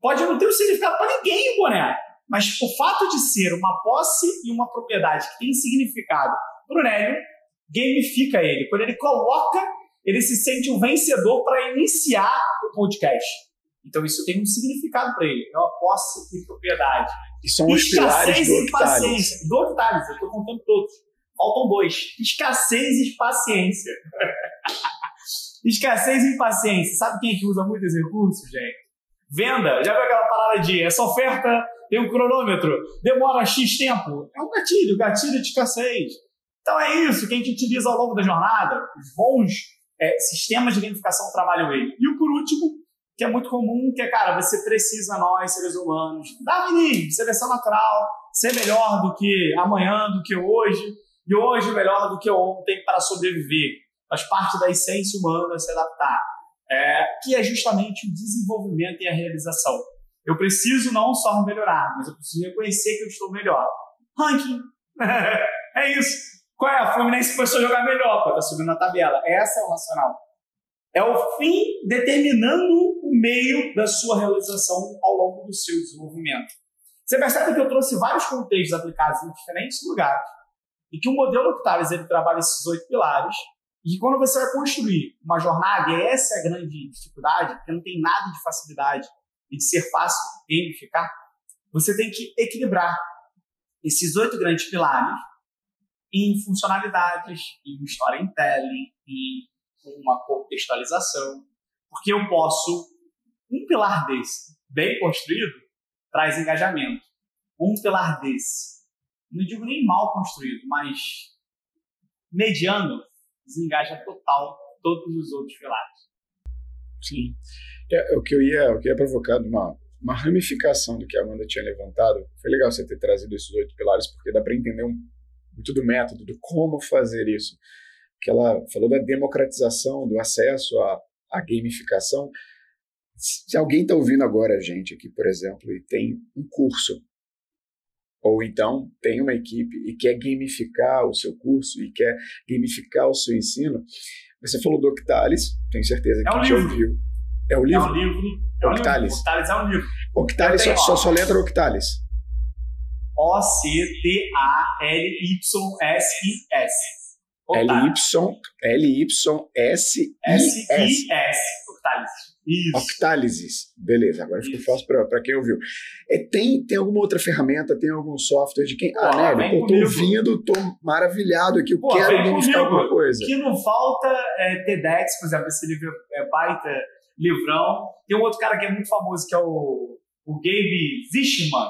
pode não ter um significado para ninguém o boné. Mas o fato de ser uma posse e uma propriedade que tem significado para o Nélio, gamifica ele. Quando ele coloca, ele se sente um vencedor para iniciar o podcast. Então isso tem um significado para ele. É uma posse e propriedade. E são os pilares do e paciência. Do Octavius, eu estou contando todos. Faltam dois. Escassez e paciência. *laughs* Escassez e impaciência. Sabe quem é que usa muito esse recurso, gente? Venda. Já viu aquela parada de essa oferta tem um cronômetro, demora X tempo? É um gatilho, gatilho de escassez. Então é isso que a gente utiliza ao longo da jornada. Os bons é, sistemas de gamificação trabalham ele. E o por último, que é muito comum, que é, cara, você precisa, nós, seres humanos, dar menino, seleção natural, ser melhor do que amanhã, do que hoje, e hoje melhor do que ontem para sobreviver faz parte da essência humana se adaptar, é, que é justamente o desenvolvimento e a realização. Eu preciso não só melhorar, mas eu preciso reconhecer que eu estou melhor. Ranking. *laughs* é isso. Qual é? A Fluminense começou a jogar melhor, pô, tá subindo na tabela. Essa é o racional. É o fim determinando o meio da sua realização ao longo do seu desenvolvimento. Você percebe que eu trouxe vários contextos aplicados em diferentes lugares e que o modelo Octavius ele trabalha esses oito pilares e quando você vai construir uma jornada, e essa é a grande dificuldade, porque não tem nada de facilidade e de ser fácil gamificar, você tem que equilibrar esses oito grandes pilares em funcionalidades, em storytelling, em uma contextualização, porque eu posso, um pilar desse, bem construído, traz engajamento. Um pilar desse, não digo nem mal construído, mas mediano, desengaja total todos os outros pilares. Sim. É, o, que eu ia, o que ia provocar uma, uma ramificação do que a Amanda tinha levantado. Foi legal você ter trazido esses oito pilares, porque dá para entender um, muito do método, do como fazer isso. Que ela falou da democratização, do acesso à, à gamificação. Se alguém está ouvindo agora a gente aqui, por exemplo, e tem um curso ou então tem uma equipe e quer gamificar o seu curso e quer gamificar o seu ensino, você falou do Octalis, tenho certeza que é um já livro. ouviu. É o livro? É um livro. É um Octalis. livro. Octalis é um livro. Tenho, só, ó. só letra Octalis. O-C-T-A-L-Y-S-I-S. L-Y, L-Y-S-I-S. S-I-S. Octalis. Isso. Octálises. Beleza, agora ficou fácil para quem ouviu. É, tem, tem alguma outra ferramenta, tem algum software de quem. Pô, Ah, né? Pô, tô ouvindo, tô maravilhado aqui, eu Pô, quero comigo. alguma coisa. O que não falta é TEDx, por exemplo, esse livro é baita livrão. Tem um outro cara que é muito famoso, que é o, o Gabe Zischman.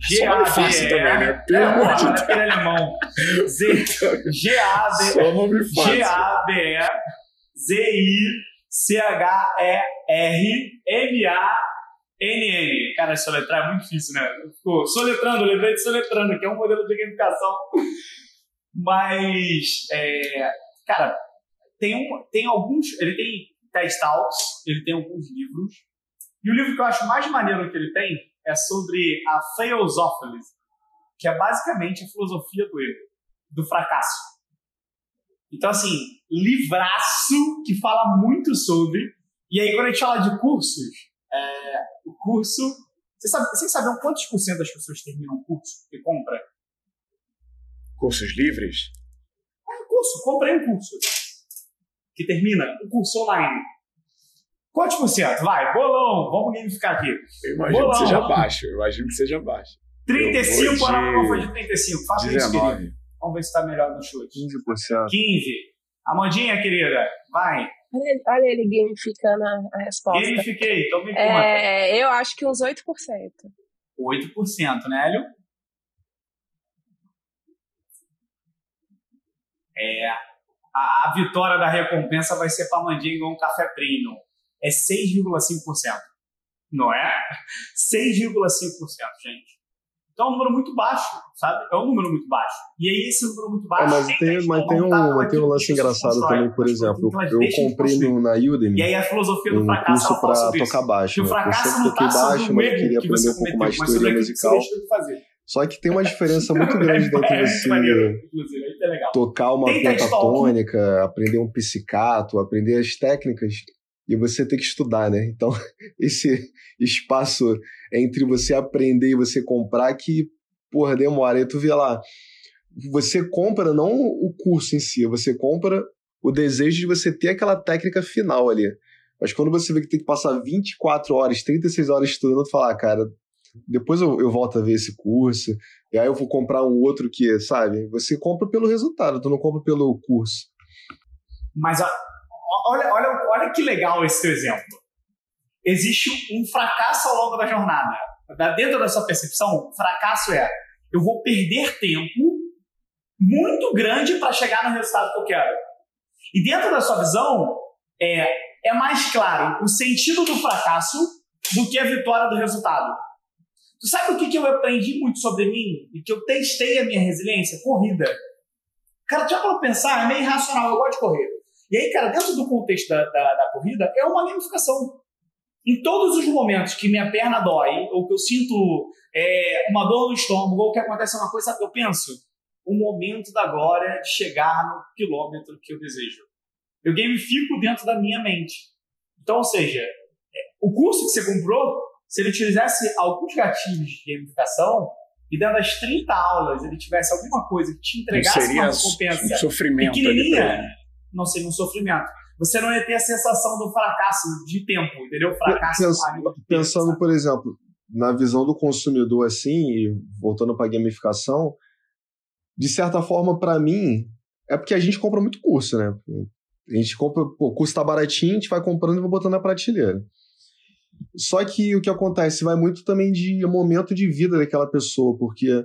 Só fácil também, né? Pelo É, amor porra, de não é é alemão. Z- G-A-B- Só nome fácil. G-A-B-E-Z-I-C-H-E-R-M-A-N-N. Cara, soletrar é muito difícil, né? Ficou soletrando, lembrei de soletrando, que é um modelo de gamificação. Mas, é, cara, tem, um, tem alguns. Ele tem TED Talks, ele tem alguns livros. E o livro que eu acho mais maneiro que ele tem é sobre a Theosophilis, que é basicamente a filosofia do erro, do fracasso. Então, assim, livraço que fala muito sobre. E aí, quando a gente fala de cursos, é, o curso. Vocês vocês sabem quantos por cento das pessoas terminam o curso e compra? Cursos livres? É um curso, comprei um curso. Que termina um curso online. Quantos por cento? Vai, bolão, vamos gamificar aqui. Eu imagino Bolão. que seja baixo. Eu imagino que seja baixo. 35, Eu vou a de não foi de 35. Faça isso, querido. 19. Vamos ver se tá melhor no chute. 15%. 15. Amandinha, querida, vai. Olha ele, olha ele gamificando a, resposta. Gamifiquei, então me conta. É, eu acho que uns 8%. 8%, né, Hélio? É. A, a vitória da recompensa vai ser para Mandinga igual um café premium. É 6,5%. Não é? 6,5%, gente. Então é um número muito baixo, sabe? É um número muito baixo. E aí, esse número muito É, baixo. mas tem tem, que mas tem um, com tem um aquilo lance isso engraçado constrói. também, por exemplo. elas Eu comprei no, na Udemy E aí a filosofia do um fracasso curso para tocar baixo. Né? Eu sempre toquei baixo, mas erro queria que aprender um pouco mais de teoria musical. Só que tem uma *laughs* diferença muito grande dentro *laughs* é, de muito maneiro, é tocar uma pentatônica, aprender um psicato, aprender as técnicas e você ter que estudar, né? Então, *laughs* esse espaço entre você aprender e você comprar que, porra, demora. E tu vê lá, você compra não o curso em si, você compra o desejo de você ter aquela técnica final ali. Mas quando você vê que tem que passar 24 horas, 36 horas estudando, tu fala, ah, cara, depois eu, eu volto a ver esse curso, e aí eu vou comprar um outro que, sabe? Você compra pelo resultado, tu não compra pelo curso. Mas ó, olha, olha, olha que legal esse teu exemplo. Existe um fracasso ao longo da jornada. Da- Dentro da sua percepção, fracasso é eu vou perder tempo muito grande para chegar no resultado que eu quero. E dentro da sua visão, é, é mais claro o sentido do fracasso do que a vitória do resultado. Tu sabe o que, que eu aprendi muito sobre mim e que eu testei a minha resiliência? Corrida. Cara, já para pensar, é meio irracional, eu gosto de correr. E aí, cara, dentro do contexto da, da, da corrida, é uma gamificação. Em todos os momentos que minha perna dói, ou que eu sinto é, uma dor no estômago, ou que acontece uma coisa, eu penso? O momento da glória de chegar no quilômetro que eu desejo. Eu gamifico dentro da minha mente. Então, ou seja, é, o curso que você comprou, se ele utilizasse alguns gatilhos de gamificação, e dentro das 30 aulas ele tivesse alguma coisa que te entregasse uma recompensa um sofrimento pequenininha. Não seria um sofrimento. Você não ia ter a sensação do fracasso de tempo, entendeu? Fracasso Pens- tempo, Pensando, sabe? por exemplo, na visão do consumidor assim, e voltando para gamificação, de certa forma, para mim, é porque a gente compra muito curso, né? A gente compra, pô, o curso tá baratinho, a gente vai comprando e vai botando na prateleira. Só que o que acontece vai muito também de momento de vida daquela pessoa, porque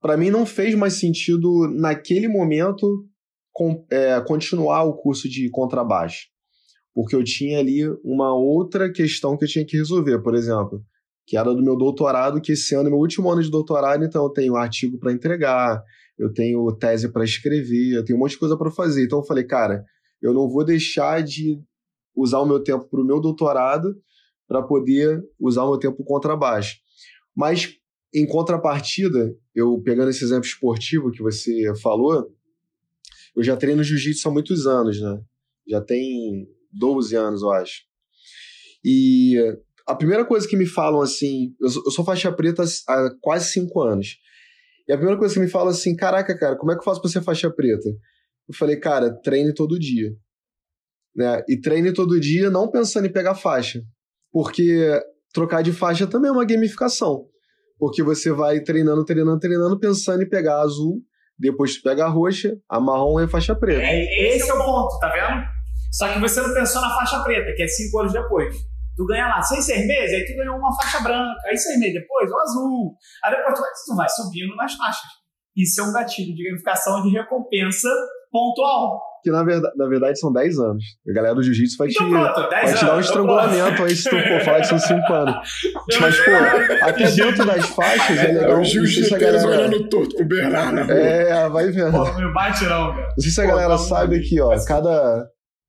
para mim não fez mais sentido naquele momento com- é, continuar o curso de contrabaixo, porque eu tinha ali uma outra questão que eu tinha que resolver, por exemplo, que era do meu doutorado, que esse ano é meu último ano de doutorado, então eu tenho artigo para entregar, eu tenho tese para escrever, eu tenho um monte de coisa para fazer. Então eu falei, cara, eu não vou deixar de usar o meu tempo para o meu doutorado para poder usar o meu tempo contrabaixo. Mas em contrapartida, eu pegando esse exemplo esportivo que você falou, eu já treino jiu-jitsu há muitos anos, né? Já tem 12 anos, eu acho. E a primeira coisa que me falam assim, eu sou, eu sou faixa preta há quase 5 anos. E a primeira coisa que me falam assim, caraca, cara, como é que eu faço pra ser faixa preta? Eu falei, cara, treine todo dia. Né? E treine todo dia não pensando em pegar faixa. Porque trocar de faixa também é uma gamificação. Porque você vai treinando, treinando, treinando, pensando em pegar azul, depois tu pega a roxa, a marrom e a faixa preta. É, esse é o ponto, tá vendo? Só que você não pensou na faixa preta, que é cinco anos depois. Tu ganha lá seis, seis meses, aí tu ganhou uma faixa branca, aí seis meses depois, o azul. Aí depois tu vai, tu vai subindo nas faixas. Isso é um gatilho de gamificação de recompensa pontual. Que na verdade, na verdade são 10 anos. A galera do jiu-jitsu vai, Então te, pronto, 10 vai te dar um então estrangulamento aí se tu for falar que são 5 anos. *laughs* Mas, pô, até dentro das faixas é legal. É, sei se a galera. olhando torto pro Bernardo na. É, vai vendo. Pô, não me bate não, cara. Não sei se a Pô, galera tá sabe aqui, ó. Cada,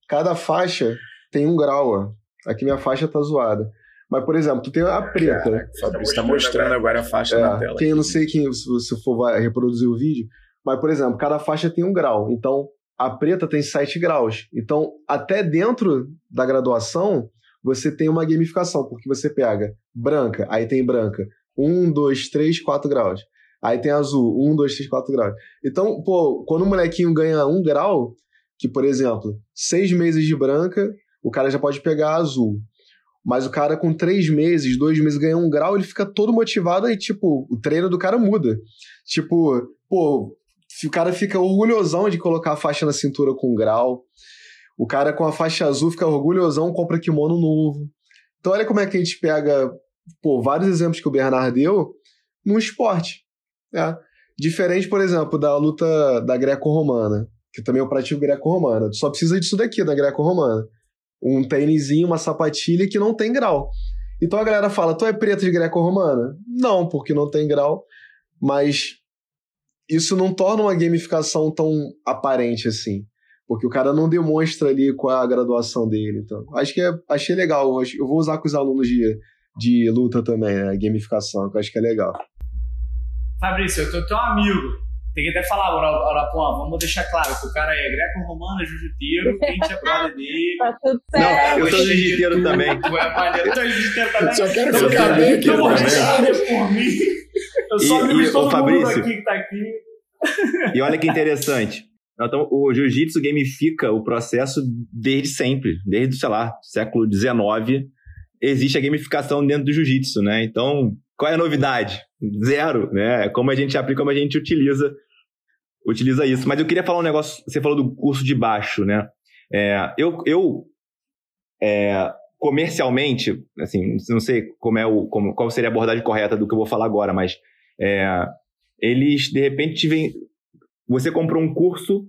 cada faixa tem um grau, ó. Aqui minha faixa tá zoada. Mas, por exemplo, tu tem a preta. Caraca, o Fabrício tá mostrando agora a faixa na É, tela. quem eu não sei quem, se você for reproduzir o vídeo, mas, por exemplo, cada faixa tem um grau. Então, a preta tem 7 graus. Então, até dentro da graduação, você tem uma gamificação, porque você pega branca, aí tem branca, 1, 2, 3, 4 graus. Aí tem azul, 1, 2, 3, 4 graus. Então, pô, quando o molequinho ganha um grau, que, por exemplo, seis meses de branca, o cara já pode pegar azul. Mas o cara com três meses, dois meses ganha um grau, ele fica todo motivado e, tipo, o treino do cara muda. Tipo, pô, o cara fica orgulhosão de colocar a faixa na cintura com grau. O cara com a faixa azul fica orgulhosão, compra kimono novo. Então olha como é que a gente pega, pô, vários exemplos que o Bernard deu num esporte. né? Diferente, por exemplo, da luta da greco-romana, que também eu pratico greco-romana. Tu só precisa disso daqui, da greco-romana um tênisinho, uma sapatilha que não tem grau. Então a galera fala, tu é preta de greco-romana? Não, porque não tem grau, mas isso não torna uma gamificação tão aparente assim. Porque o cara não demonstra ali qual é a graduação dele. Então, acho que é, achei legal. Eu vou usar com os alunos de, de luta também, né? A gamificação, que eu acho que é legal. Fabrício, eu tô teu amigo. Tem que até falar, ora, ora, pô, vamos deixar claro que o cara é greco-romano, é jiu-jiteiro, que a gente é brother dele. *laughs* Tá tudo Não, certo. eu sou jiu-jiteiro também. Tu é maneiro, tu é jiu-jiteiro também? Só quero ficar sou bem aqui Não por mim. *laughs* Eu E- e, todo mundo Fabrício? aqui que tá aqui. E olha que interessante. Então, o jiu-jitsu gamifica o processo desde sempre, desde, sei lá, século XIX, existe a gamificação dentro do jiu-jitsu, né? Então, qual é a novidade? Zero, né? É Como a gente aplica, como a gente utiliza, utiliza isso. Mas eu queria falar um negócio, você falou do curso de baixo, né? É, eu, eu é, comercialmente, assim, não sei como é o, como, qual seria a abordagem correta do que eu vou falar agora, mas é, eles, de repente, te vêm- você comprou um curso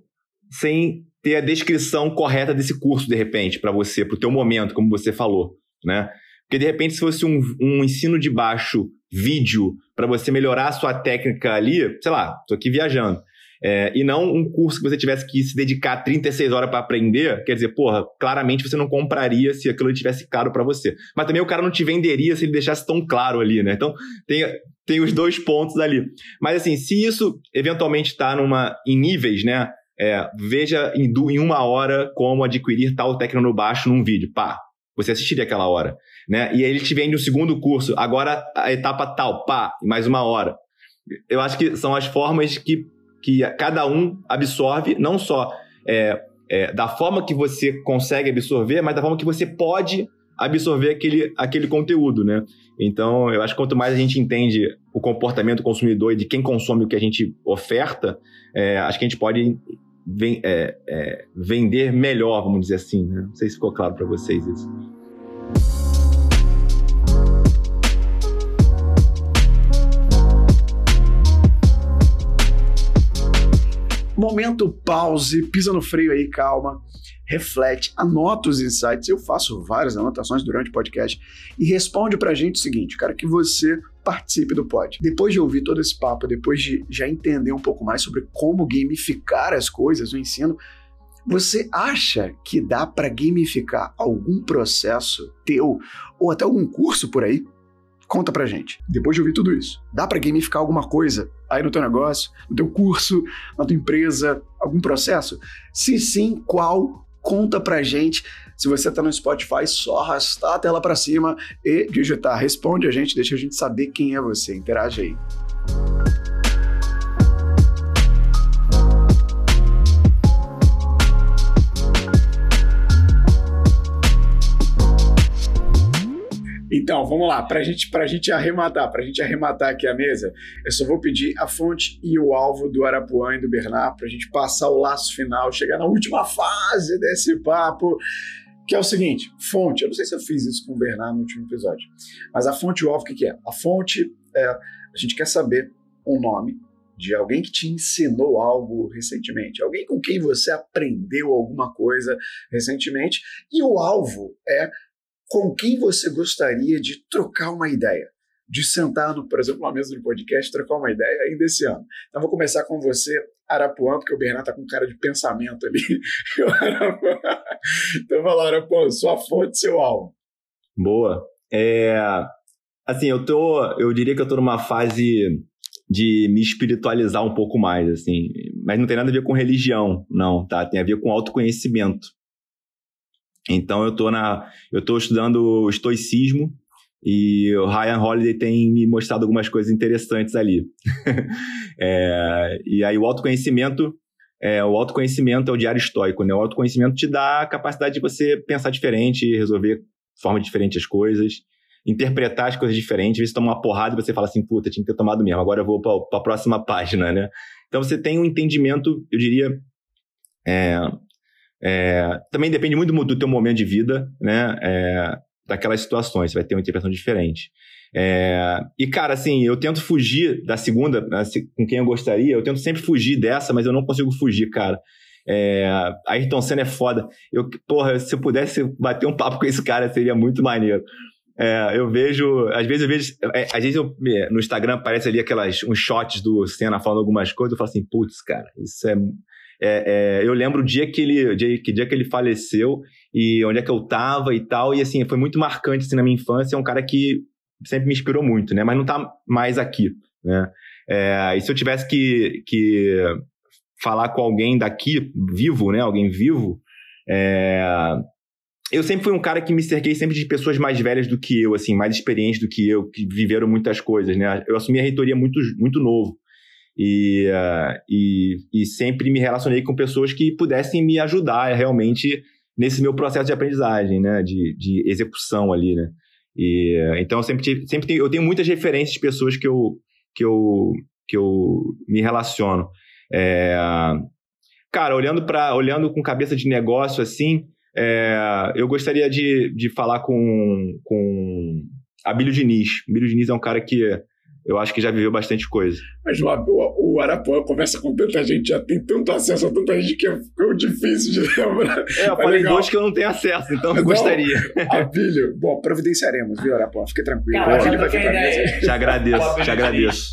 sem ter a descrição correta desse curso, de repente, para você, para o teu momento, como você falou, né? Porque, de repente, se fosse um, um ensino de baixo vídeo para você melhorar a sua técnica ali, sei lá, tô aqui viajando, é, e não um curso que você tivesse que se dedicar 36 horas para aprender, quer dizer, porra, claramente você não compraria se aquilo tivesse caro para você. Mas também o cara não te venderia se ele deixasse tão claro ali, né? Então, tem, tem os dois pontos ali. Mas assim, se isso eventualmente está numa em níveis, né? É, veja em, em uma hora como adquirir tal técnica no baixo num vídeo. Pá, você assistiria aquela hora, né? E aí ele te vende um segundo curso, agora a etapa tal, pá, mais uma hora. Eu acho que são as formas que, que cada um absorve, não só é, é, da forma que você consegue absorver, mas da forma que você pode absorver aquele, aquele conteúdo, né? Então, eu acho que quanto mais a gente entende o comportamento do consumidor e de quem consome o que a gente oferta, é, acho que a gente pode ven- é, é, vender melhor, vamos dizer assim. Né? Não sei se ficou claro para vocês isso. Momento pause, pisa no freio aí, calma, reflete, anota os insights. Eu faço várias anotações durante o podcast e responde pra gente o seguinte: quero que você participe do pod. Depois de ouvir todo esse papo, depois de já entender um pouco mais sobre como gamificar as coisas, o ensino, você acha que dá para gamificar algum processo teu ou até algum curso por aí? Conta pra gente. Depois de ouvir tudo isso, dá pra gamificar alguma coisa aí no teu negócio, no teu curso, na tua empresa, algum processo? Se sim, qual? Conta pra gente. Se você tá no Spotify, só arrastar a tela para cima e digitar responde a gente, deixa a gente saber quem é você. Interage aí. Então, vamos lá, para gente, a gente arrematar, para a gente arrematar aqui a mesa, eu só vou pedir a fonte e o alvo do Arapuã e do Bernard para a gente passar o laço final, chegar na última fase desse papo, que é o seguinte, fonte, eu não sei se eu fiz isso com o Bernard no último episódio, mas a fonte e o alvo, o que, que é? A fonte, é, a gente quer saber o nome de alguém que te ensinou algo recentemente, alguém com quem você aprendeu alguma coisa recentemente, e o alvo é com quem você gostaria de trocar uma ideia, de sentar, no, por exemplo, numa mesa de podcast, trocar uma ideia ainda esse ano. Então, vou começar com você, Arapuã, porque o Bernardo está com cara de pensamento ali. *laughs* então, lá, Arapuã, sua fonte, seu alvo. Boa. É, assim, eu tô, eu diria que eu tô numa fase de me espiritualizar um pouco mais, assim, mas não tem nada a ver com religião, não, tá? Tem a ver com autoconhecimento. Então eu tô na, eu tô estudando estoicismo e o Ryan Holiday tem me mostrado algumas coisas interessantes ali. *laughs* é, e aí o autoconhecimento, é, o autoconhecimento é o diário estoico, né? O autoconhecimento te dá a capacidade de você pensar diferente, resolver de forma diferente as coisas, interpretar as coisas diferentes. Às vezes toma uma porrada e você fala assim, puta, tinha que ter tomado mesmo, agora eu vou para a próxima página, né? Então você tem um entendimento, eu diria, é, é, também depende muito do teu momento de vida, né? É, daquelas situações, você vai ter uma interpretação diferente. É, e, cara, assim, eu tento fugir da segunda, assim, com quem eu gostaria, eu tento sempre fugir dessa, mas eu não consigo fugir, cara. É, Ayrton Senna é foda. Eu, porra, se eu pudesse bater um papo com esse cara, seria muito maneiro. É, eu vejo, às vezes eu vejo, é, às vezes eu, no Instagram aparece ali aquelas, uns shots do Senna falando algumas coisas, eu falo assim, putz, cara, isso é, é, é, eu lembro o dia que ele, dia, que dia que ele faleceu e onde é que eu tava e tal, e assim, foi muito marcante assim, na minha infância, é um cara que sempre me inspirou muito, né, mas não tá mais aqui, né, é, e se eu tivesse que, que falar com alguém daqui, vivo, né, alguém vivo, é, eu sempre fui um cara que me cerquei sempre de pessoas mais velhas do que eu, assim, mais experientes do que eu, que viveram muitas coisas, né? Eu assumi a reitoria muito, muito novo. E, uh, e, e sempre me relacionei com pessoas que pudessem me ajudar realmente nesse meu processo de aprendizagem, né? De, de execução ali, né? E, então, eu sempre, tive, sempre tenho, eu tenho muitas referências de pessoas que eu, que eu, que eu me relaciono. É, cara, olhando, pra, olhando com cabeça de negócio assim, é, eu gostaria de, de falar com, com Abílio Diniz. Abílio Diniz é um cara que eu acho que já viveu bastante coisa. Mas o, o, o Arapuã conversa com tanta gente, já tem tanto acesso a tanta gente que é, é difícil de *laughs* lembrar. É, eu falei legal. dois que eu não tenho acesso, então eu gostaria. *laughs* Abílio, bom, providenciaremos, viu, Arapuã? Fique tranquilo. Cara, Abílio vai ficar mesa. Te agradeço, te agradeço.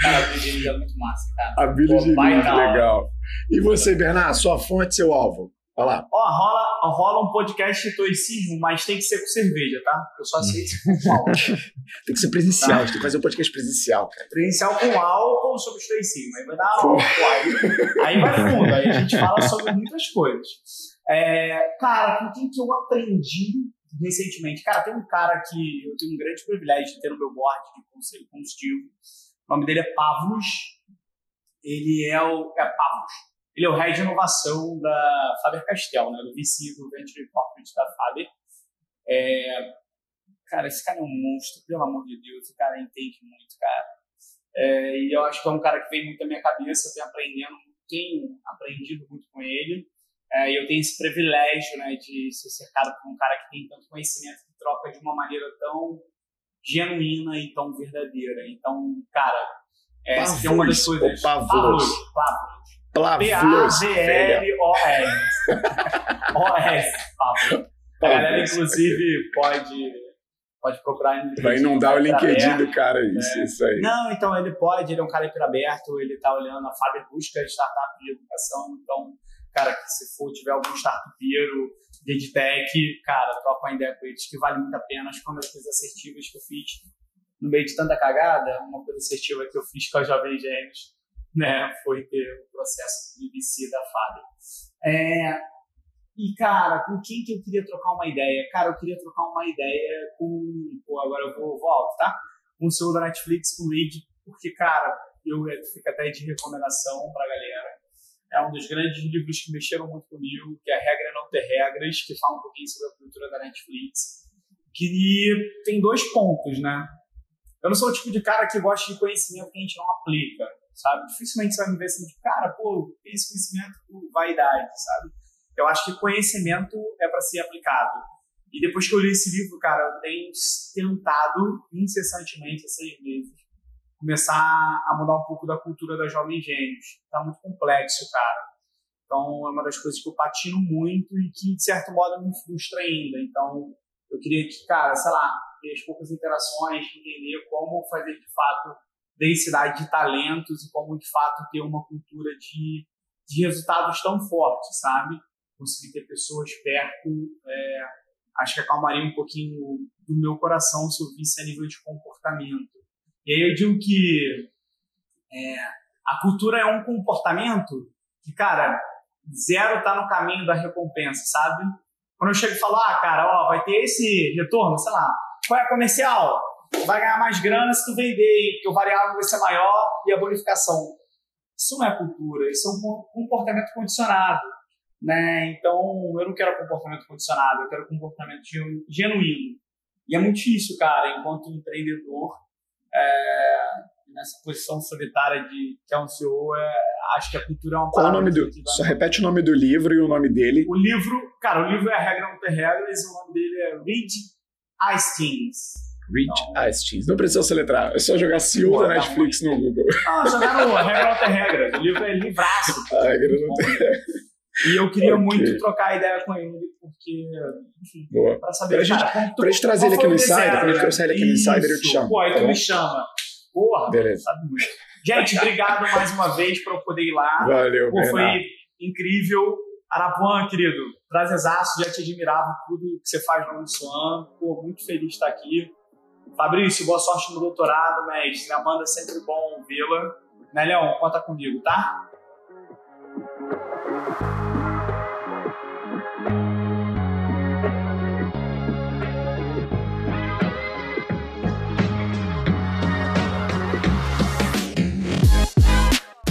Cara, a Abílio é muito massa, cara. Abílio de legal. E você, Bernardo, sua fonte, seu alvo? Olha lá. Ó, rola, rola um podcast de toicismo, mas tem que ser com cerveja, tá? Eu só aceito com álcool. *laughs* tem que ser presencial, tá? tem que fazer um podcast presencial, cara. Presencial com álcool sobre estoicismo. Aí vai dar álcool, aí, aí vai fundo, aí a gente fala sobre muitas coisas. É, cara, com quem que eu aprendi recentemente? Cara, tem um cara que eu tenho um grande privilégio de ter no meu board de conselho consultivo. O nome dele é Pavlos. Ele é o. É Pavlos ele é o head de inovação da Faber-Castell, né, do VC do Venture Corporate da Faber. É, cara, esse cara é um monstro, pelo amor de Deus, esse cara entende muito, cara. É, e eu acho que é um cara que vem muito na minha cabeça, eu tenho aprendendo, tenho aprendido muito com ele. É, e eu tenho esse privilégio né, de ser cercado por um cara que tem tanto conhecimento que troca de uma maneira tão genuína e tão verdadeira. Então, cara, é, essa é uma das coisas. Pavlos. Pavlos. P-A-V-L-O-S. O-S. A galera, inclusive, pode, pode procurar Vai inundar o LinkedIn do cara, isso, é. isso aí. Não, então ele pode, ele é um cara hiperaberto, ele tá olhando, a Fábio busca startup de educação, então, cara, que se for, tiver algum startupeiro de EdTech, cara, troca uma ideia com eles que vale muito a pena. Acho que uma das coisas assertivas que eu fiz no meio de tanta cagada, uma coisa assertiva que eu fiz com a Jovem Gênios, né, foi ter o processo de VC da Fábio. É, e, cara, com quem que eu queria trocar uma ideia? Cara, eu queria trocar uma ideia com. Pô, agora eu vou, vou alto, tá? Com o CEO da Netflix, com o Reed, porque, cara, eu fico até de recomendação pra galera. É um dos grandes livros que mexeram muito comigo, que é A Regra é Não Ter Regras, que fala um pouquinho sobre a cultura da Netflix. Que tem dois pontos, né? Eu não sou o tipo de cara que gosta de conhecimento que a gente não aplica, sabe? Dificilmente você vai me ver assim, de cara, pô, esse conhecimento por vaidade, sabe? Eu acho que conhecimento é para ser aplicado. E depois que eu li esse livro, cara, eu tenho tentado incessantemente, seis meses, começar a mudar um pouco da cultura das jovens gênios. Tá muito complexo, cara. Então, é uma das coisas que eu patino muito e que, de certo modo, me frustra ainda. Então, eu queria que, cara, sei lá, ter as poucas interações, entender como fazer, de fato, densidade de talentos e como, de fato, ter uma cultura de, de resultados tão fortes, sabe? conseguir ter pessoas perto, é, acho que acalmaria um pouquinho do meu coração se eu visse a nível de comportamento. E aí eu digo que é, a cultura é um comportamento que, cara, zero tá no caminho da recompensa, sabe? Quando eu chego e falo, ah, cara, ó, vai ter esse retorno, sei lá, qual é comercial? Vai ganhar mais grana se tu vender, porque o variável vai ser maior e a bonificação. Isso não é cultura, isso é um comportamento condicionado. Né? Então, eu não quero comportamento condicionado, eu quero comportamento genuíno. E é muito difícil, cara, enquanto empreendedor, é, nessa posição solitária de que é um CEO, é, acho que a cultura é uma Qual o nome do. Só repete o nome do livro e o nome dele. O livro, cara, o livro é A Regra Não Ter Regras, e o nome dele é Reed Hastings. Então, Hastings. Não precisa soletrar, é só jogar CEO da Netflix no Google. *laughs* Não, jogar no A Regra Não Ter Regras. O livro é livraço. A Regra Não Regras. E eu queria okay. muito trocar ideia com ele, porque, enfim, Boa. pra saber. Pra, gente, cara, pra gente trazer ele aqui no Insider, quando gente trouxer ele aqui no Insider, eu te chamo. Pô, aí tu tá me chama. Porra, Beleza. sabe muito. Gente, obrigado mais uma vez por eu poder ir lá. Valeu, Pô, Foi incrível. Arapuã, querido, prazerzaço, já te admirava tudo que você faz no Suan. Pô, muito feliz de estar aqui. Fabrício, boa sorte no doutorado, mestre. Amanda, sempre bom vê-la. Né, Leão? Conta comigo, tá?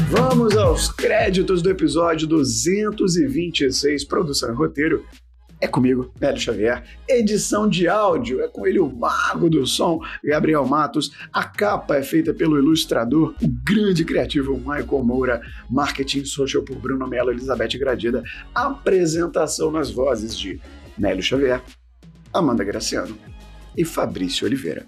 Vamos aos créditos do episódio 226, produção e roteiro. É comigo, Hélio Xavier. Edição de áudio é com ele, o mago do som, Gabriel Matos. A capa é feita pelo ilustrador, o grande criativo Michael Moura. Marketing social por Bruno Mello, Elizabeth Gradida. Apresentação nas vozes de Nélio Xavier, Amanda Graciano e Fabrício Oliveira.